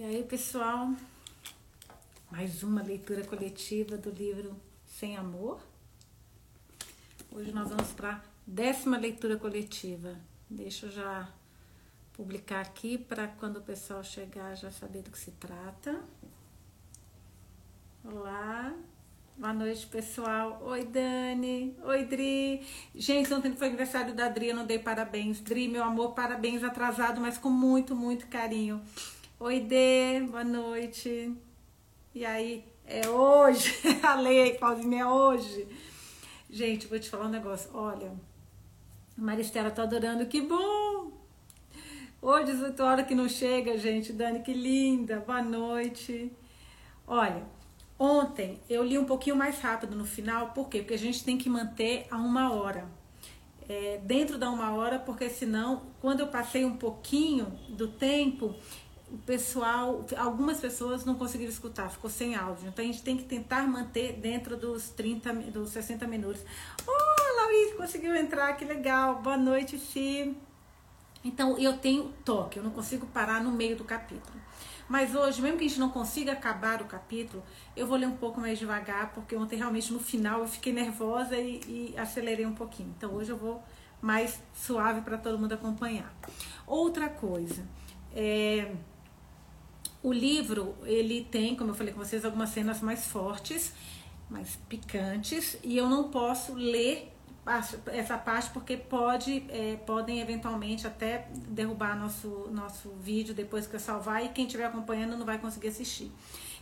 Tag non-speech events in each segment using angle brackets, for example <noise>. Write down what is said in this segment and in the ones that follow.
E aí, pessoal, mais uma leitura coletiva do livro Sem Amor. Hoje nós vamos para a décima leitura coletiva. Deixa eu já publicar aqui para quando o pessoal chegar já saber do que se trata. Olá, boa noite pessoal. Oi Dani, oi Dri. Gente, ontem foi aniversário da Dri, eu não dei parabéns. Dri, meu amor, parabéns atrasado, mas com muito, muito carinho. Oi, Dê, boa noite. E aí, é hoje? <laughs> A lei, Claudinha, é hoje. Gente, vou te falar um negócio. Olha, a Maristela tá adorando, que bom! Hoje, 18 horas que não chega, gente. Dani, que linda, boa noite. Olha, ontem eu li um pouquinho mais rápido no final, por quê? Porque a gente tem que manter a uma hora. É, dentro da uma hora, porque senão, quando eu passei um pouquinho do tempo, o pessoal, algumas pessoas não conseguiram escutar, ficou sem áudio. Então a gente tem que tentar manter dentro dos 30, dos 60 minutos. Oh, Laurice conseguiu entrar, que legal. Boa noite, Fi. Então eu tenho toque, eu não consigo parar no meio do capítulo. Mas hoje, mesmo que a gente não consiga acabar o capítulo, eu vou ler um pouco mais devagar, porque ontem realmente no final eu fiquei nervosa e, e acelerei um pouquinho. Então hoje eu vou mais suave para todo mundo acompanhar. Outra coisa, é, o livro, ele tem, como eu falei com vocês, algumas cenas mais fortes, mais picantes, e eu não posso ler essa parte porque pode, é, podem eventualmente até derrubar nosso, nosso vídeo depois que eu salvar e quem estiver acompanhando não vai conseguir assistir.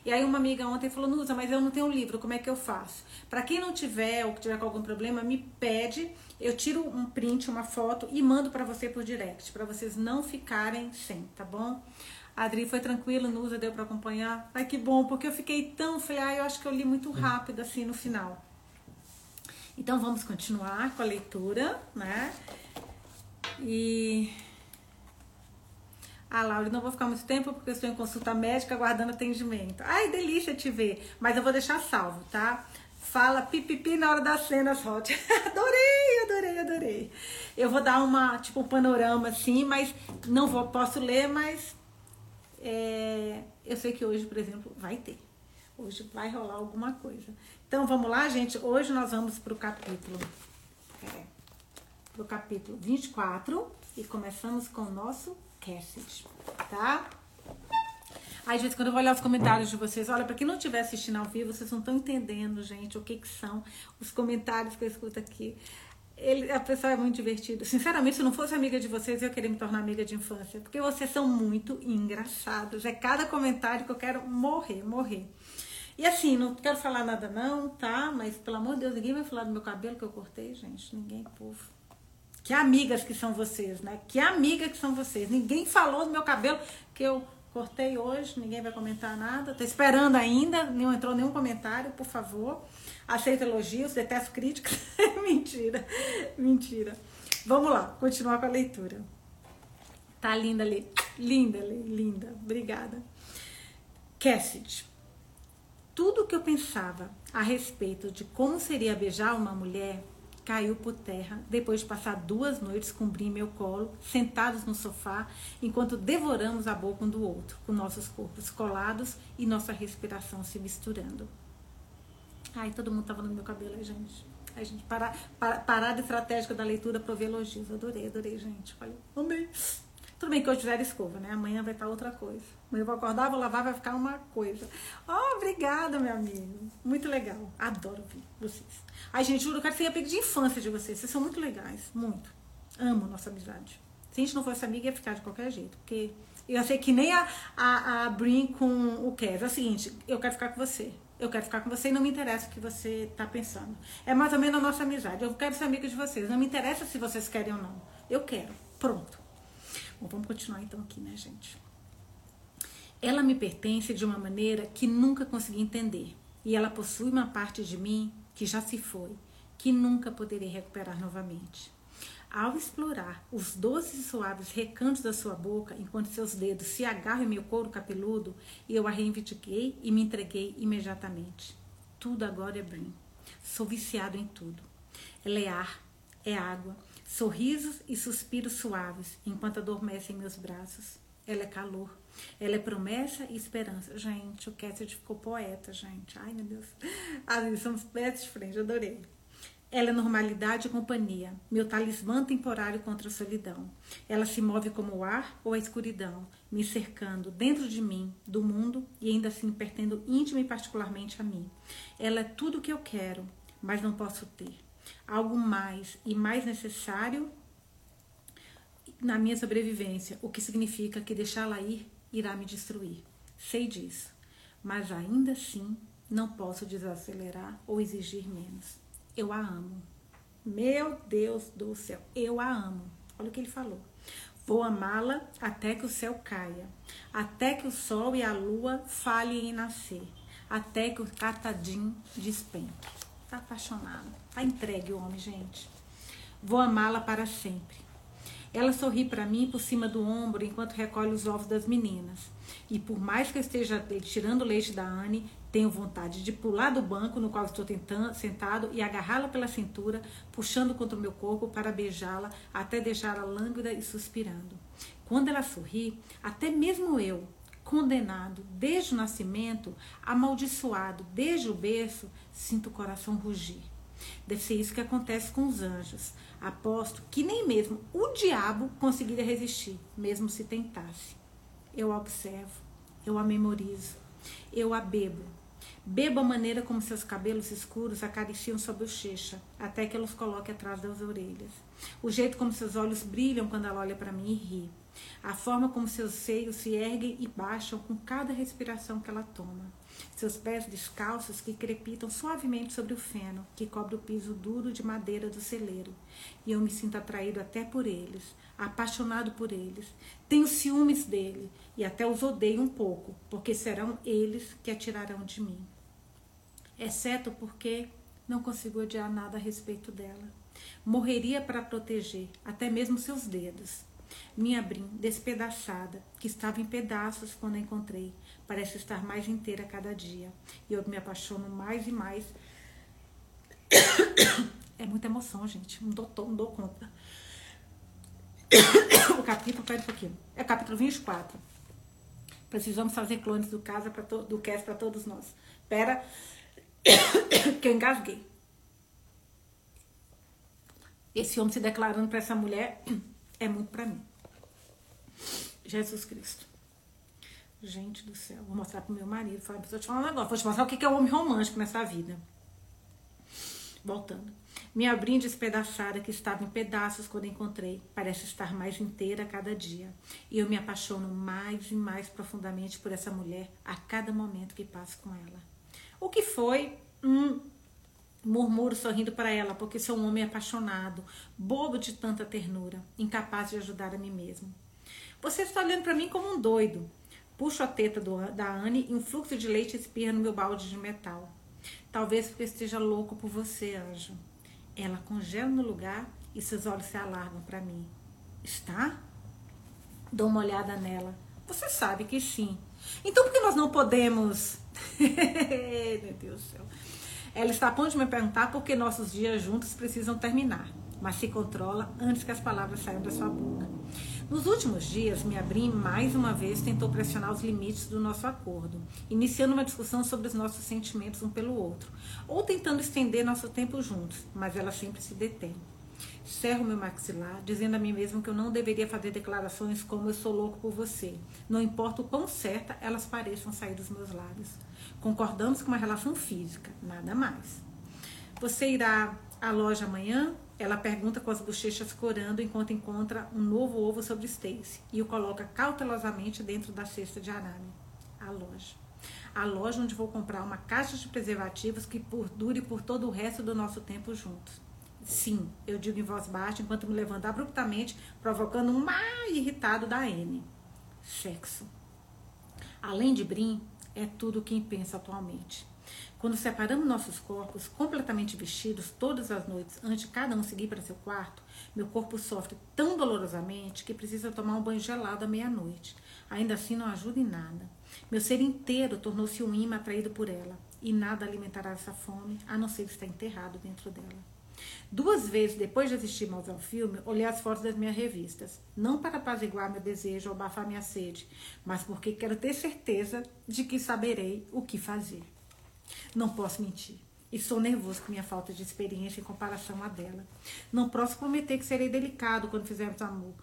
E aí uma amiga ontem falou, Nusa, mas eu não tenho livro, como é que eu faço? Para quem não tiver ou que tiver com algum problema, me pede, eu tiro um print, uma foto e mando para você por direct, para vocês não ficarem sem, tá bom? Adri foi tranquila, Nusa deu para acompanhar. Ai, que bom, porque eu fiquei tão, falei, ah, eu acho que eu li muito rápido assim no final. Então vamos continuar com a leitura, né? E ah, Laura, não vou ficar muito tempo porque eu estou em consulta médica aguardando atendimento. Ai, delícia te ver, mas eu vou deixar salvo, tá? Fala pipipi na hora das cenas hot. <laughs> adorei, adorei, adorei. Eu vou dar uma, tipo, um panorama assim, mas não vou, posso ler, mas é, eu sei que hoje, por exemplo, vai ter. Hoje vai rolar alguma coisa. Então vamos lá, gente. Hoje nós vamos para o capítulo. É, pro capítulo 24 e começamos com o nosso Cassidy, tá? Aí, gente, quando eu vou olhar os comentários de vocês, olha, para quem não estiver assistindo ao vivo, vocês não estão entendendo, gente, o que que são os comentários que eu escuto aqui. Ele, a pessoa é muito divertida. Sinceramente, se não fosse amiga de vocês, eu queria me tornar amiga de infância. Porque vocês são muito engraçados. É cada comentário que eu quero morrer, morrer. E assim, não quero falar nada não, tá? Mas, pelo amor de Deus, ninguém vai falar do meu cabelo que eu cortei, gente. Ninguém, povo. Que amigas que são vocês, né? Que amiga que são vocês. Ninguém falou do meu cabelo que eu cortei hoje. Ninguém vai comentar nada. Tô esperando ainda. Não entrou nenhum comentário, por favor. Aceito elogios, detesto críticas. <laughs> mentira, mentira. Vamos lá, continuar com a leitura. Tá linda ali. Linda, linda. Obrigada. Cassidy. Tudo que eu pensava a respeito de como seria beijar uma mulher caiu por terra depois de passar duas noites com Brim meu colo, sentados no sofá, enquanto devoramos a boca um do outro, com nossos corpos colados e nossa respiração se misturando. Ai, todo mundo tava no meu cabelo, aí, gente. Ai, gente, parar, para, parada estratégica da leitura para ver elogios. Adorei, adorei, gente. Olha, amei. Tudo bem que hoje fizer escova, né? Amanhã vai estar outra coisa. Amanhã eu vou acordar, vou lavar, vai ficar uma coisa. Oh, obrigada, meu amigo. Muito legal. Adoro ver vocês. Ai, gente, juro, eu quero ser amiga de infância de vocês. Vocês são muito legais. Muito. Amo nossa amizade. Se a gente não fosse amiga, ia ficar de qualquer jeito. Porque eu sei que nem a, a, a Brin com o Kev. É o seguinte, eu quero ficar com você. Eu quero ficar com você e não me interessa o que você está pensando. É mais ou menos a nossa amizade. Eu quero ser amiga de vocês. Não me interessa se vocês querem ou não. Eu quero. Pronto. Bom, vamos continuar então aqui, né, gente? Ela me pertence de uma maneira que nunca consegui entender. E ela possui uma parte de mim que já se foi, que nunca poderei recuperar novamente. Ao explorar os doces e suaves recantos da sua boca, enquanto seus dedos se agarram em meu couro capeludo, eu a reivindiquei e me entreguei imediatamente. Tudo agora é Brim. Sou viciado em tudo. Ela é ar, é água, sorrisos e suspiros suaves enquanto adormece em meus braços. ela é calor. Ela é promessa e esperança. Gente, o Cassidy ficou poeta, gente. Ai, meu Deus. Ah, somos best friends, adorei. Ela é normalidade e companhia, meu talismã temporário contra a solidão. Ela se move como o ar ou a escuridão, me cercando dentro de mim, do mundo e ainda assim pertendo íntima e particularmente a mim. Ela é tudo o que eu quero, mas não posso ter. Algo mais e mais necessário na minha sobrevivência, o que significa que deixá-la ir irá me destruir. Sei disso, mas ainda assim não posso desacelerar ou exigir menos. Eu a amo. Meu Deus do céu, eu a amo. Olha o que ele falou. Vou amá-la até que o céu caia, até que o sol e a lua falhem em nascer, até que o catadim despenque. Tá apaixonado, tá entregue o homem, gente. Vou amá-la para sempre. Ela sorri para mim por cima do ombro enquanto recolhe os ovos das meninas. E por mais que eu esteja tirando o leite da Anne, tenho vontade de pular do banco no qual estou tentando, sentado e agarrá-la pela cintura, puxando contra o meu corpo para beijá-la até deixá-la lânguida e suspirando. Quando ela sorri, até mesmo eu, condenado desde o nascimento, amaldiçoado desde o berço, sinto o coração rugir. Deve ser isso que acontece com os anjos. Aposto que nem mesmo o diabo conseguiria resistir, mesmo se tentasse. Eu a observo, eu a memorizo, eu a bebo, Beba a maneira como seus cabelos escuros acariciam sua bochecha, até que ela os coloque atrás das orelhas. O jeito como seus olhos brilham quando ela olha para mim e ri. A forma como seus seios se erguem e baixam com cada respiração que ela toma. Seus pés descalços que crepitam suavemente sobre o feno, que cobre o piso duro de madeira do celeiro. E eu me sinto atraído até por eles, apaixonado por eles. Tenho ciúmes dele e até os odeio um pouco, porque serão eles que atirarão de mim exceto porque não consigo odiar nada a respeito dela. Morreria para proteger, até mesmo seus dedos. Minha brim, despedaçada, que estava em pedaços quando a encontrei, parece estar mais inteira cada dia. E eu me apaixono mais e mais. <coughs> É muita emoção, gente. Não dou, não dou conta. <coughs> O capítulo, pera um pouquinho. É o capítulo 24. Precisamos fazer clones do casa para do cast para todos nós. Pera <coughs> que eu engasguei. Esse homem se declarando para essa mulher <coughs> é muito para mim. Jesus Cristo. Gente do céu, vou mostrar pro meu marido. Falei, preciso te falar um negócio. Vou te mostrar o que é o homem romântico nessa vida. Voltando. Minha brinda despedaçada, que estava em pedaços quando encontrei, parece estar mais inteira a cada dia. E eu me apaixono mais e mais profundamente por essa mulher a cada momento que passo com ela. O que foi um murmuro sorrindo para ela, porque sou um homem apaixonado, bobo de tanta ternura, incapaz de ajudar a mim mesmo. Você está olhando para mim como um doido. Puxo a teta do, da Anne e um fluxo de leite espirra no meu balde de metal. Talvez porque esteja louco por você, anjo. Ela congela no lugar e seus olhos se alargam para mim. Está? Dou uma olhada nela. Você sabe que sim. Então por que nós não podemos <laughs> Meu Deus do céu. Ela está a ponto de me perguntar por que nossos dias juntos precisam terminar, mas se controla antes que as palavras saiam da sua boca. Nos últimos dias, minha Brim mais uma vez tentou pressionar os limites do nosso acordo, iniciando uma discussão sobre os nossos sentimentos um pelo outro, ou tentando estender nosso tempo juntos, mas ela sempre se detém. Cerro meu maxilar, dizendo a mim mesmo que eu não deveria fazer declarações como eu sou louco por você. Não importa o quão certa elas pareçam sair dos meus lábios. Concordamos com uma relação física, nada mais. Você irá à loja amanhã? Ela pergunta com as bochechas corando enquanto encontra um novo ovo sobre Stacy e o coloca cautelosamente dentro da cesta de arame. A loja. A loja onde vou comprar uma caixa de preservativos que dure por todo o resto do nosso tempo juntos. Sim, eu digo em voz baixa enquanto me levanto abruptamente, provocando um mar irritado da N. Sexo. Além de Brim, é tudo quem pensa atualmente. Quando separamos nossos corpos completamente vestidos todas as noites antes de cada um seguir para seu quarto, meu corpo sofre tão dolorosamente que precisa tomar um banho gelado à meia-noite. Ainda assim não ajuda em nada. Meu ser inteiro tornou-se um imã atraído por ela, e nada alimentará essa fome, a não ser estar enterrado dentro dela. Duas vezes depois de assistir ao filme, olhei as fotos das minhas revistas. Não para apaziguar meu desejo ou abafar minha sede, mas porque quero ter certeza de que saberei o que fazer. Não posso mentir. Estou nervoso com minha falta de experiência em comparação à dela. Não posso prometer que serei delicado quando fizermos amor.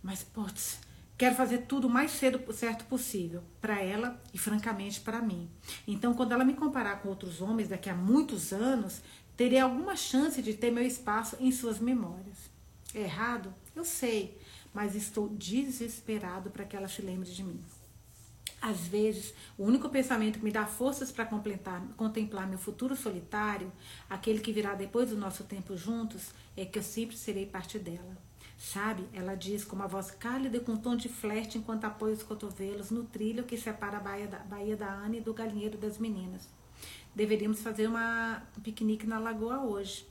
Mas, putz, quero fazer tudo o mais cedo certo possível. Para ela e, francamente, para mim. Então, quando ela me comparar com outros homens daqui a muitos anos, terei alguma chance de ter meu espaço em suas memórias. Errado? Eu sei. Mas estou desesperado para que ela se lembre de mim. Às vezes, o único pensamento que me dá forças para contemplar meu futuro solitário, aquele que virá depois do nosso tempo juntos, é que eu sempre serei parte dela. Sabe, ela diz com uma voz cálida e com um tom de flerte enquanto apoia os cotovelos no trilho que separa a Baía da, da Ana e do galinheiro das meninas. Deveríamos fazer uma, um piquenique na lagoa hoje.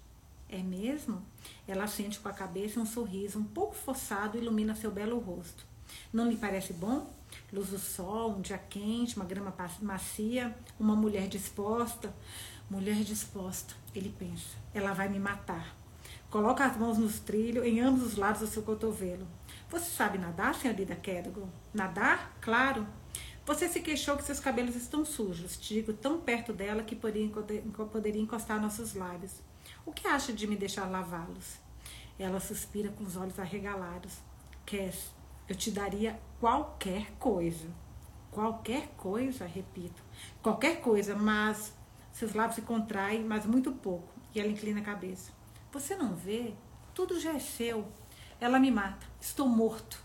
É mesmo? Ela sente com a cabeça um sorriso um pouco forçado ilumina seu belo rosto. Não lhe parece bom? luz do sol, um dia quente, uma grama macia, uma mulher disposta. Mulher disposta, ele pensa, ela vai me matar. Coloca as mãos nos trilhos, em ambos os lados do seu cotovelo. Você sabe nadar, senhorita Cadogan? Nadar? Claro. Você se queixou que seus cabelos estão sujos. Te digo tão perto dela que poderia encostar nossos lábios. O que acha de me deixar lavá-los? Ela suspira com os olhos arregalados. Cass, eu te daria qualquer coisa. Qualquer coisa, repito. Qualquer coisa, mas seus lábios se contraem, mas muito pouco. E ela inclina a cabeça. Você não vê? Tudo já é seu. Ela me mata. Estou morto.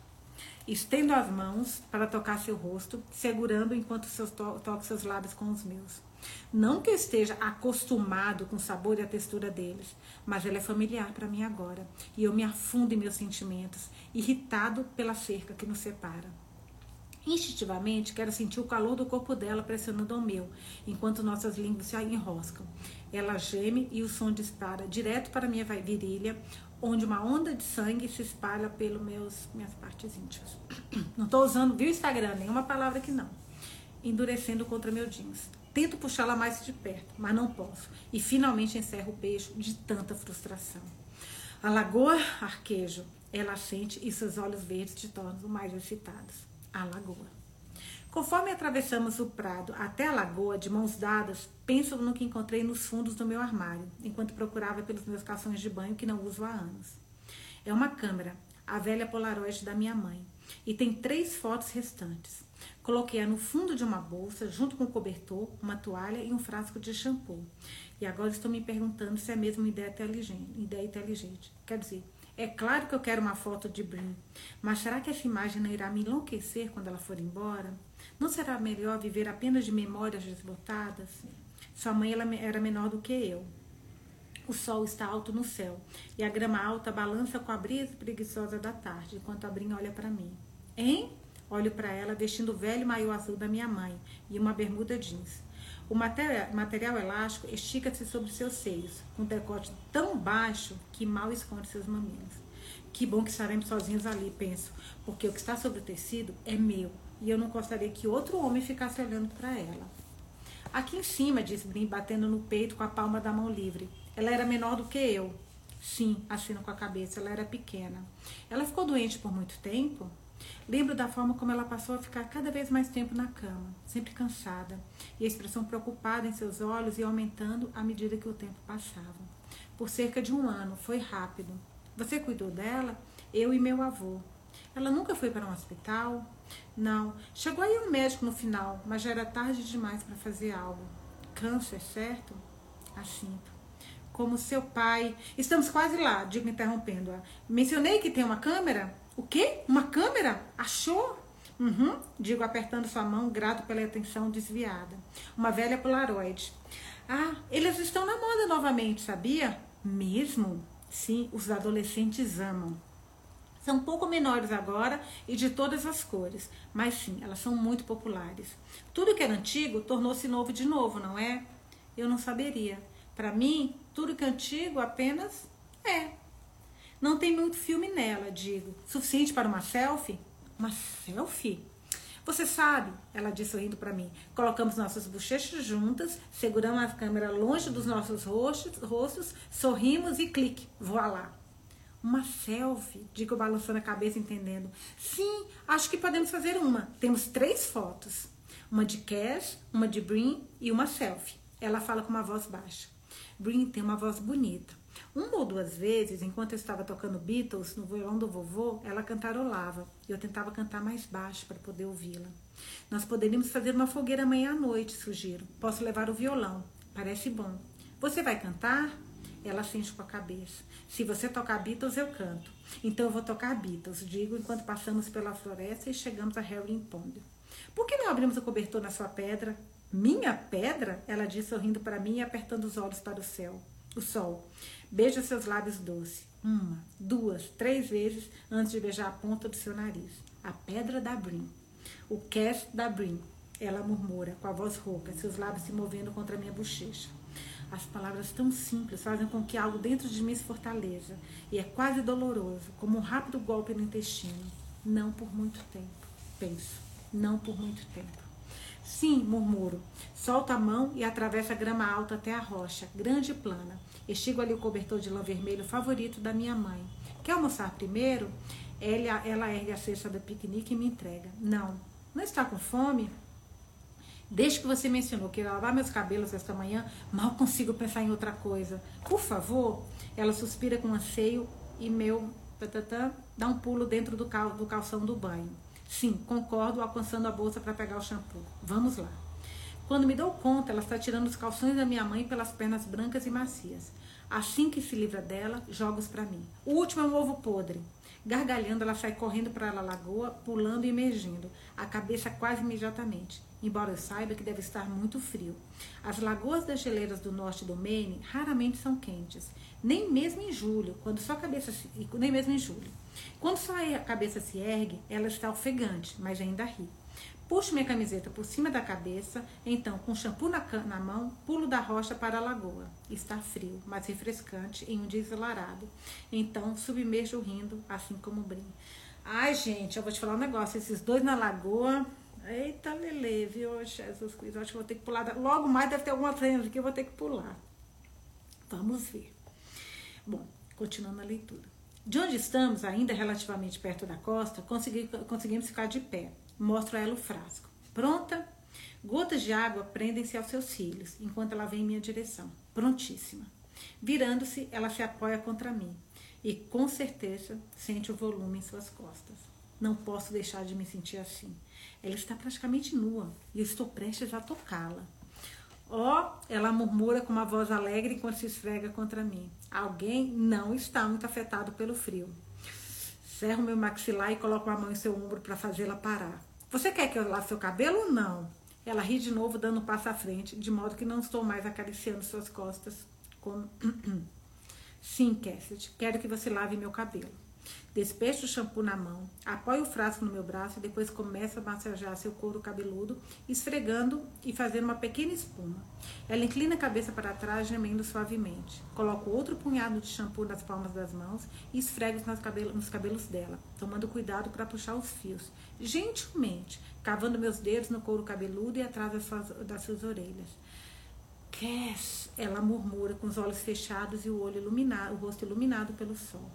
Estendo as mãos para tocar seu rosto, segurando enquanto seus to toco seus lábios com os meus. Não que eu esteja acostumado com o sabor e a textura deles, mas ela é familiar para mim agora. E eu me afundo em meus sentimentos, irritado pela cerca que nos separa. Instintivamente, quero sentir o calor do corpo dela pressionando o meu, enquanto nossas línguas se enroscam. Ela geme e o som dispara direto para minha virilha, onde uma onda de sangue se espalha pelas minhas partes íntimas. <clears throat> Não estou usando, viu, Instagram? Nenhuma palavra que não. Endurecendo contra meu jeans. Tento puxá-la mais de perto, mas não posso. E finalmente encerro o beijo de tanta frustração. A lagoa arquejo. Ela sente e seus olhos verdes te tornam mais excitados. A lagoa. Conforme atravessamos o prado até a lagoa, de mãos dadas, penso no que encontrei nos fundos do meu armário, enquanto procurava pelos meus calções de banho que não uso há anos. É uma câmera, a velha Polaroid da minha mãe, e tem três fotos restantes. Coloquei-a no fundo de uma bolsa, junto com um cobertor, uma toalha e um frasco de shampoo. E agora estou me perguntando se é mesmo uma ideia inteligente. Ideia inteligente. Quer dizer, é claro que eu quero uma foto de Brin, mas será que essa imagem não irá me enlouquecer quando ela for embora? Não será melhor viver apenas de memórias desbotadas? Sua mãe ela era menor do que eu. O sol está alto no céu e a grama alta balança com a brisa preguiçosa da tarde, enquanto a Brin olha para mim. Hein? Olho para ela vestindo o velho maiô azul da minha mãe e uma bermuda jeans. O material, elástico estica-se sobre seus seios, com um decote tão baixo que mal esconde seus mamilos. Que bom que estaremos sozinhos ali, penso, porque o que está sobre o tecido é meu e eu não gostaria que outro homem ficasse olhando para ela. Aqui em cima, diz Brim, batendo no peito com a palma da mão livre. Ela era menor do que eu. Sim, assino com a cabeça, ela era pequena. Ela ficou doente por muito tempo? Lembro da forma como ela passou a ficar cada vez mais tempo na cama, sempre cansada, e a expressão preocupada em seus olhos ia aumentando à medida que o tempo passava. Por cerca de um ano, foi rápido. Você cuidou dela? Eu e meu avô. Ela nunca foi para um hospital? Não. Chegou aí um médico no final, mas já era tarde demais para fazer algo. Câncer, certo? Assinto. Como seu pai. Estamos quase lá, digo interrompendo-a. Mencionei que tem uma câmera? O quê? Uma câmera? Achou? Uhum, digo apertando sua mão, grato pela atenção desviada. Uma velha Polaroid. Ah, eles estão na moda novamente, sabia? Mesmo? Sim, os adolescentes amam. São um pouco menores agora e de todas as cores, mas sim, elas são muito populares. Tudo que era antigo tornou-se novo de novo, não é? Eu não saberia. Para mim, tudo que é antigo apenas é. Não tem muito filme nela, digo. Suficiente para uma selfie? Uma selfie? Você sabe, ela disse sorrindo para mim. Colocamos nossas bochechas juntas, seguramos a câmera longe dos nossos rostos, rostos sorrimos e clique, voilá. Uma selfie, digo balançando a cabeça, entendendo. Sim, acho que podemos fazer uma. Temos três fotos: uma de Cash, uma de Brin e uma selfie. Ela fala com uma voz baixa. Brin tem uma voz bonita. Uma ou duas vezes, enquanto eu estava tocando Beatles no violão do vovô, ela cantarolava. e Eu tentava cantar mais baixo para poder ouvi-la. Nós poderíamos fazer uma fogueira amanhã à noite, sugiro. Posso levar o violão. Parece bom. Você vai cantar? Ela sente com a cabeça. Se você tocar Beatles, eu canto. Então eu vou tocar Beatles, digo, enquanto passamos pela floresta e chegamos a Harry Pond. Por que não abrimos o cobertor na sua pedra? Minha pedra? Ela disse sorrindo para mim e apertando os olhos para o céu. O sol. Beija seus lábios doces. Uma, duas, três vezes antes de beijar a ponta do seu nariz. A pedra da Brim. O cast da Brim. Ela murmura com a voz rouca, seus lábios se movendo contra minha bochecha. As palavras tão simples fazem com que algo dentro de mim se fortaleça. E é quase doloroso, como um rápido golpe no intestino. Não por muito tempo. Penso. Não por muito tempo. Sim, murmuro. Solta a mão e atravessa a grama alta até a rocha, grande e plana. Estigo ali o cobertor de lã vermelho favorito da minha mãe. Quer almoçar primeiro? Ela, ela ergue a cesta do piquenique e me entrega. Não. Não está com fome? Desde que você mencionou que ia lavar meus cabelos esta manhã, mal consigo pensar em outra coisa. Por favor, ela suspira com anseio e meu tatatã, dá um pulo dentro do, cal, do calção do banho. Sim, concordo, alcançando a bolsa para pegar o shampoo. Vamos lá. Quando me dou conta, ela está tirando os calções da minha mãe pelas pernas brancas e macias. Assim que se livra dela, joga-os para mim. O último é um ovo podre. Gargalhando, ela sai correndo para a lagoa, pulando e emergindo, a cabeça quase imediatamente, embora eu saiba que deve estar muito frio. As lagoas das geleiras do norte do Maine raramente são quentes, nem mesmo em julho, quando sua cabeça se, nem mesmo em julho. Quando sua cabeça se ergue, ela está ofegante, mas ainda ri. Puxo minha camiseta por cima da cabeça, então, com shampoo na, na, mão, pulo da rocha para a lagoa. Está frio, mas refrescante em um dia ensolarado. Então, submerjo rindo, assim como brinco. Ai, gente, eu vou te falar um negócio. Esses dois na lagoa. Eita, Lele, viu? Jesus Cristo, eu acho que vou ter que pular. Logo mais deve ter alguma frente que eu vou ter que pular. Vamos ver. Bom, continuando a leitura. De onde estamos, ainda relativamente perto da costa, consegui, conseguimos ficar de pé. Mostro a ela o frasco. Pronta? Gotas de água prendem-se aos seus cílios, enquanto ela vem em minha direção. Prontíssima. Virando-se, ela se apoia contra mim e, com certeza, sente o volume em suas costas. Não posso deixar de me sentir assim. Ela está praticamente nua e eu estou prestes a tocá-la. Ó, oh, ela murmura com uma voz alegre enquanto se esfrega contra mim. Alguém não está muito afetado pelo frio. Cerro meu maxilar e coloco a mão em seu ombro para fazê-la parar. Você quer que eu lave seu cabelo ou não? Ela ri de novo, dando um passo à frente, de modo que não estou mais acariciando suas costas. Como... <clears throat> Sim, Cassidy, quero que você lave meu cabelo. Despecho o shampoo na mão, apoio o frasco no meu braço e depois começo a massagear seu couro cabeludo, esfregando e fazendo uma pequena espuma. Ela inclina a cabeça para trás, gemendo suavemente. Coloco outro punhado de shampoo nas palmas das mãos e esfrego nos cabelos, nos cabelos dela, tomando cuidado para puxar os fios, gentilmente, cavando meus dedos no couro cabeludo e atrás das suas, das suas orelhas. Cass, ela murmura com os olhos fechados e o olho iluminado, o rosto iluminado pelo sol.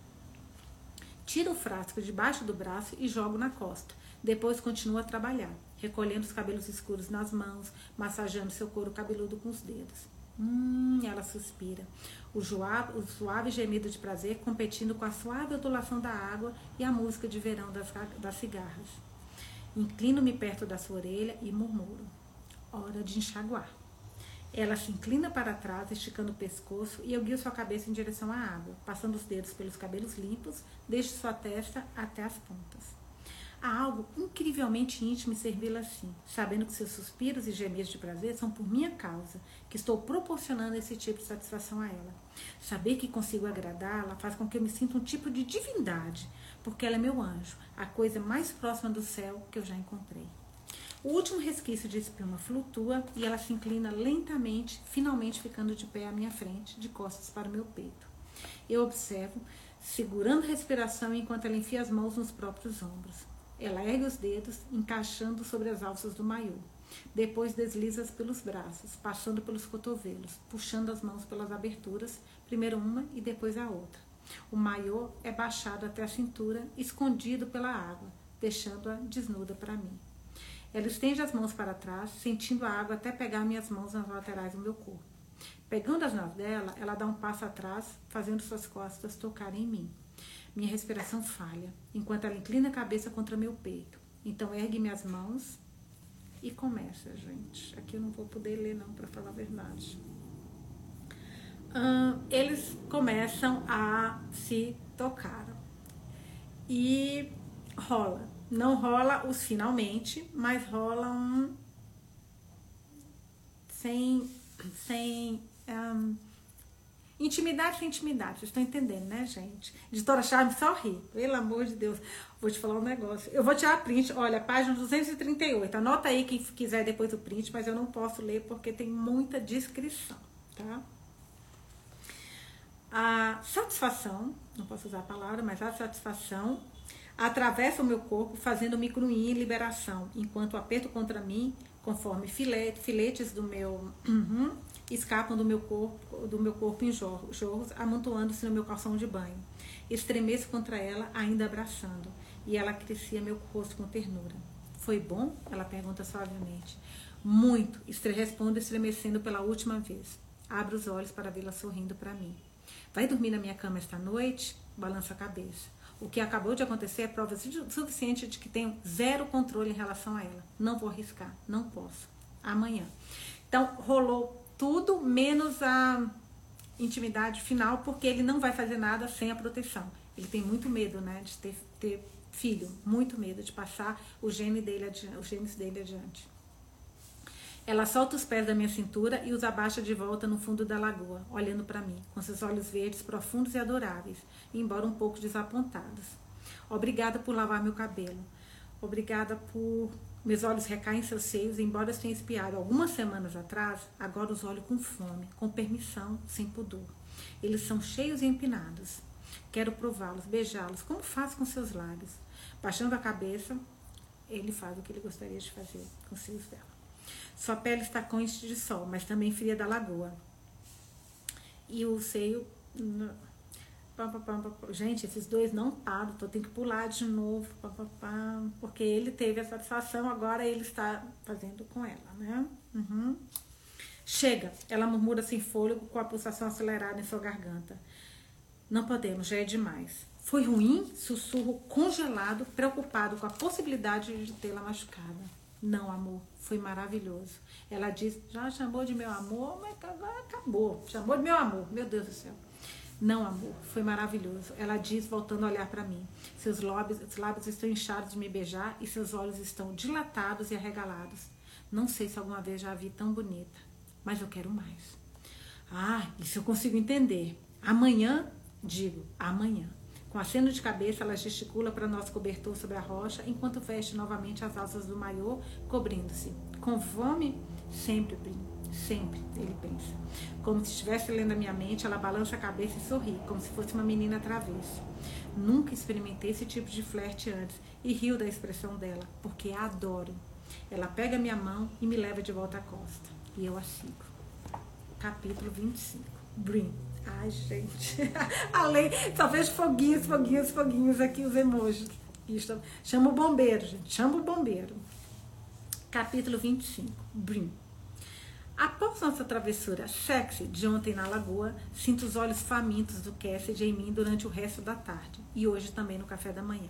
Tiro o frasco debaixo do braço e jogo na costa. Depois continua a trabalhar, recolhendo os cabelos escuros nas mãos, massageando seu couro cabeludo com os dedos. Hum, ela suspira. O, joab, o suave gemido de prazer competindo com a suave ondulação da água e a música de verão das, das cigarras. Inclino-me perto da sua orelha e murmuro. Hora de enxaguar. Ela se inclina para trás, esticando o pescoço, e eu guio sua cabeça em direção à água, passando os dedos pelos cabelos limpos, desde sua testa até as pontas. Há algo incrivelmente íntimo em servi-la assim, sabendo que seus suspiros e gemidos de prazer são por minha causa, que estou proporcionando esse tipo de satisfação a ela. Saber que consigo agradá-la faz com que eu me sinta um tipo de divindade, porque ela é meu anjo, a coisa mais próxima do céu que eu já encontrei. O último resquício de espuma flutua e ela se inclina lentamente, finalmente ficando de pé à minha frente, de costas para o meu peito. Eu observo, segurando a respiração enquanto ela enfia as mãos nos próprios ombros. Ela ergue os dedos, encaixando sobre as alças do maiô. Depois desliza pelos braços, passando pelos cotovelos, puxando as mãos pelas aberturas, primeiro uma e depois a outra. O maiô é baixado até a cintura, escondido pela água, deixando-a desnuda para mim. Ela estende as mãos para trás, sentindo a água até pegar minhas mãos nas laterais do meu corpo. Pegando as mãos dela, ela dá um passo atrás, fazendo suas costas tocarem em mim. Minha respiração falha, enquanto ela inclina a cabeça contra meu peito. Então ergue minhas mãos e começa, gente. Aqui eu não vou poder ler não, para falar a verdade. eles começam a se tocar. E rola. Não rola os finalmente, mas rola um sem, sem um, Intimidade sem intimidade, vocês estão entendendo, né, gente? Editora Charme só ri, pelo amor de Deus. Vou te falar um negócio. Eu vou tirar print, olha, página 238. Anota aí quem quiser depois o print, mas eu não posso ler porque tem muita descrição, tá? A satisfação, não posso usar a palavra, mas a satisfação atravessa o meu corpo, fazendo-me cruim em liberação, enquanto aperto contra mim, conforme filete, filetes do meu. Uhum, escapam do meu corpo, do meu corpo em jorros, amontoando-se no meu calção de banho. Estremeço contra ela, ainda abraçando, e ela crescia meu rosto com ternura. Foi bom? Ela pergunta suavemente. Muito, responde estremecendo pela última vez. Abro os olhos para vê-la sorrindo para mim. Vai dormir na minha cama esta noite? Balança a cabeça. O que acabou de acontecer é prova suficiente de que tenho zero controle em relação a ela. Não vou arriscar, não posso. Amanhã. Então, rolou tudo menos a intimidade final, porque ele não vai fazer nada sem a proteção. Ele tem muito medo, né, de ter, ter filho, muito medo de passar o gene dele os genes dele adiante. Ela solta os pés da minha cintura e os abaixa de volta no fundo da lagoa, olhando para mim, com seus olhos verdes profundos e adoráveis, embora um pouco desapontados. Obrigada por lavar meu cabelo. Obrigada por meus olhos recaem em seus seios, embora eu tenha espiado algumas semanas atrás, agora os olho com fome, com permissão, sem pudor. Eles são cheios e empinados. Quero prová-los, beijá-los, como faz com seus lábios. Baixando a cabeça, ele faz o que ele gostaria de fazer com seios dela. Sua pele está quente de sol, mas também fria da lagoa. E o seio Gente, esses dois não param, então tem que pular de novo, porque ele teve a satisfação, agora ele está fazendo com ela, né? Uhum. Chega, ela murmura sem fôlego, com a pulsação acelerada em sua garganta. Não podemos, já é demais. Foi ruim? Sussurro congelado, preocupado com a possibilidade de tê-la machucada. Não, amor, foi maravilhoso. Ela diz, já chamou de meu amor, mas agora acabou. Chamou de meu amor, meu Deus do céu. Não, amor, foi maravilhoso. Ela diz, voltando a olhar para mim. Seus lábios, lábios estão inchados de me beijar e seus olhos estão dilatados e arregalados. Não sei se alguma vez já a vi tão bonita, mas eu quero mais. Ah, isso eu consigo entender. Amanhã, digo, amanhã. Com aceno de cabeça, ela gesticula para nosso cobertor sobre a rocha, enquanto veste novamente as alças do maiô, cobrindo-se. Com fome? Sempre. Sempre, ele pensa. Como se estivesse lendo a minha mente, ela balança a cabeça e sorri, como se fosse uma menina travessa. Nunca experimentei esse tipo de flerte antes e rio da expressão dela, porque a adoro. Ela pega minha mão e me leva de volta à costa. E eu a sigo. Capítulo 25. Brim. Ai, gente. <laughs> Além, só vejo foguinhos, foguinhos, foguinhos aqui, os emojis. Chama o bombeiro, gente. Chama o bombeiro. Capítulo 25. Brim. Após nossa travessura sexy de ontem na lagoa, sinto os olhos famintos do Cassidy em mim durante o resto da tarde e hoje também no café da manhã.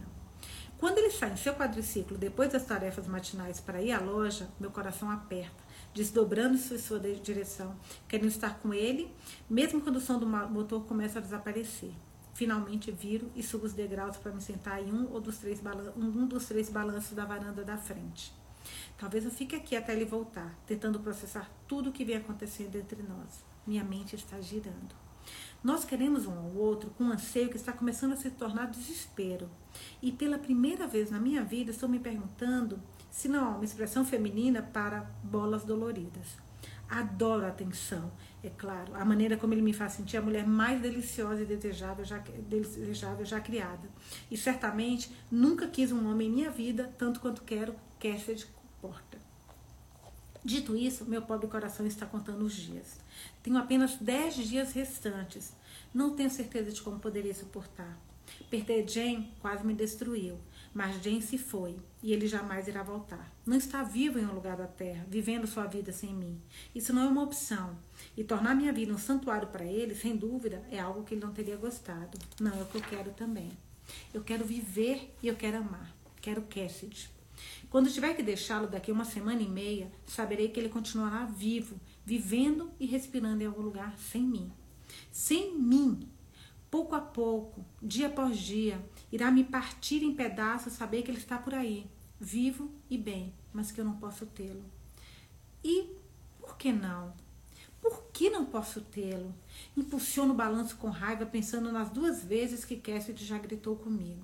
Quando ele sai em seu quadriciclo depois das tarefas matinais para ir à loja, meu coração aperta, desdobrando-se sua direção, querendo estar com ele, mesmo quando o som do motor começa a desaparecer. Finalmente viro e subo os degraus para me sentar em um, ou dos três um dos três balanços da varanda da frente. Talvez eu fique aqui até ele voltar, tentando processar tudo o que vem acontecendo entre nós. Minha mente está girando. Nós queremos um ao outro com um anseio que está começando a se tornar desespero. E pela primeira vez na minha vida estou me perguntando se não há uma expressão feminina para bolas doloridas. Adoro a atenção, é claro. A maneira como ele me faz sentir a mulher mais deliciosa e desejável já, desejável já criada. E certamente nunca quis um homem em minha vida, tanto quanto quero Cassidy Porta. Dito isso, meu pobre coração está contando os dias. Tenho apenas dez dias restantes. Não tenho certeza de como poderia suportar. Perder Jane quase me destruiu. Mas Jane se foi e ele jamais irá voltar. Não está vivo em um lugar da terra, vivendo sua vida sem mim. Isso não é uma opção. E tornar minha vida um santuário para ele, sem dúvida, é algo que ele não teria gostado. Não é o que eu quero também. Eu quero viver e eu quero amar. Quero Cassidy. Quando tiver que deixá-lo daqui uma semana e meia, saberei que ele continuará vivo, vivendo e respirando em algum lugar sem mim. Sem mim, pouco a pouco, dia após dia, irá me partir em pedaços saber que ele está por aí, vivo e bem, mas que eu não posso tê-lo. E por que não? Por que não posso tê-lo? Impulsiono o balanço com raiva, pensando nas duas vezes que Cassidy já gritou comigo.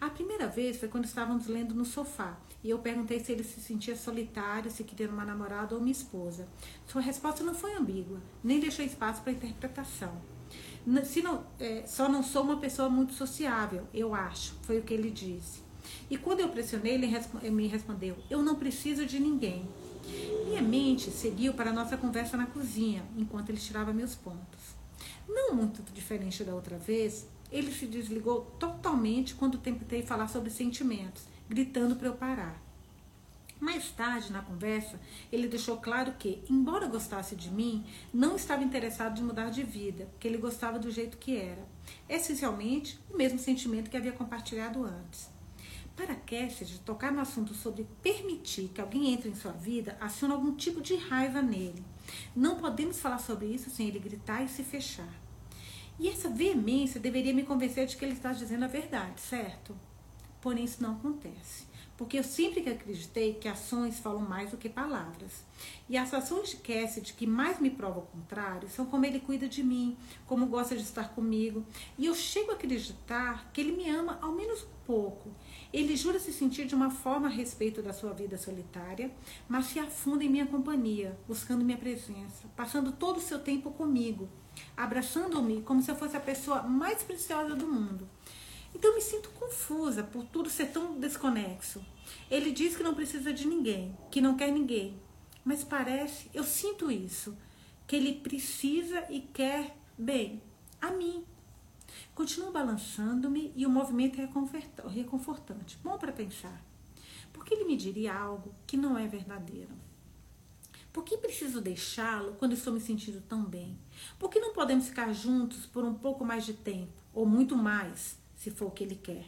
A primeira vez foi quando estávamos lendo no sofá e eu perguntei se ele se sentia solitário, se queria uma namorada ou uma esposa. Sua resposta não foi ambígua, nem deixou espaço para interpretação. Se não, é, só não sou uma pessoa muito sociável, eu acho, foi o que ele disse. E quando eu pressionei, ele me respondeu: Eu não preciso de ninguém. Minha mente seguiu para nossa conversa na cozinha, enquanto ele tirava meus pontos. Não muito diferente da outra vez, ele se desligou totalmente quando tentei falar sobre sentimentos, gritando para eu parar. Mais tarde, na conversa, ele deixou claro que, embora gostasse de mim, não estava interessado em mudar de vida, que ele gostava do jeito que era. Essencialmente, o mesmo sentimento que havia compartilhado antes. Para Cassidy, tocar no assunto sobre permitir que alguém entre em sua vida aciona algum tipo de raiva nele. Não podemos falar sobre isso sem ele gritar e se fechar. E essa veemência deveria me convencer de que ele está dizendo a verdade, certo? Porém, isso não acontece. Porque eu sempre que acreditei que ações falam mais do que palavras. E as ações de Cassidy que mais me provam o contrário são como ele cuida de mim, como gosta de estar comigo. E eu chego a acreditar que ele me ama ao menos um pouco. Ele jura se sentir de uma forma a respeito da sua vida solitária, mas se afunda em minha companhia, buscando minha presença, passando todo o seu tempo comigo, abraçando-me como se eu fosse a pessoa mais preciosa do mundo. Então me sinto confusa por tudo ser tão desconexo. Ele diz que não precisa de ninguém, que não quer ninguém. Mas parece, eu sinto isso, que ele precisa e quer, bem, a mim. Continuo balançando-me e o movimento é reconfortante. Bom para pensar. Por que ele me diria algo que não é verdadeiro? Por que preciso deixá-lo quando estou me sentindo tão bem? Por que não podemos ficar juntos por um pouco mais de tempo, ou muito mais? Se for o que ele quer.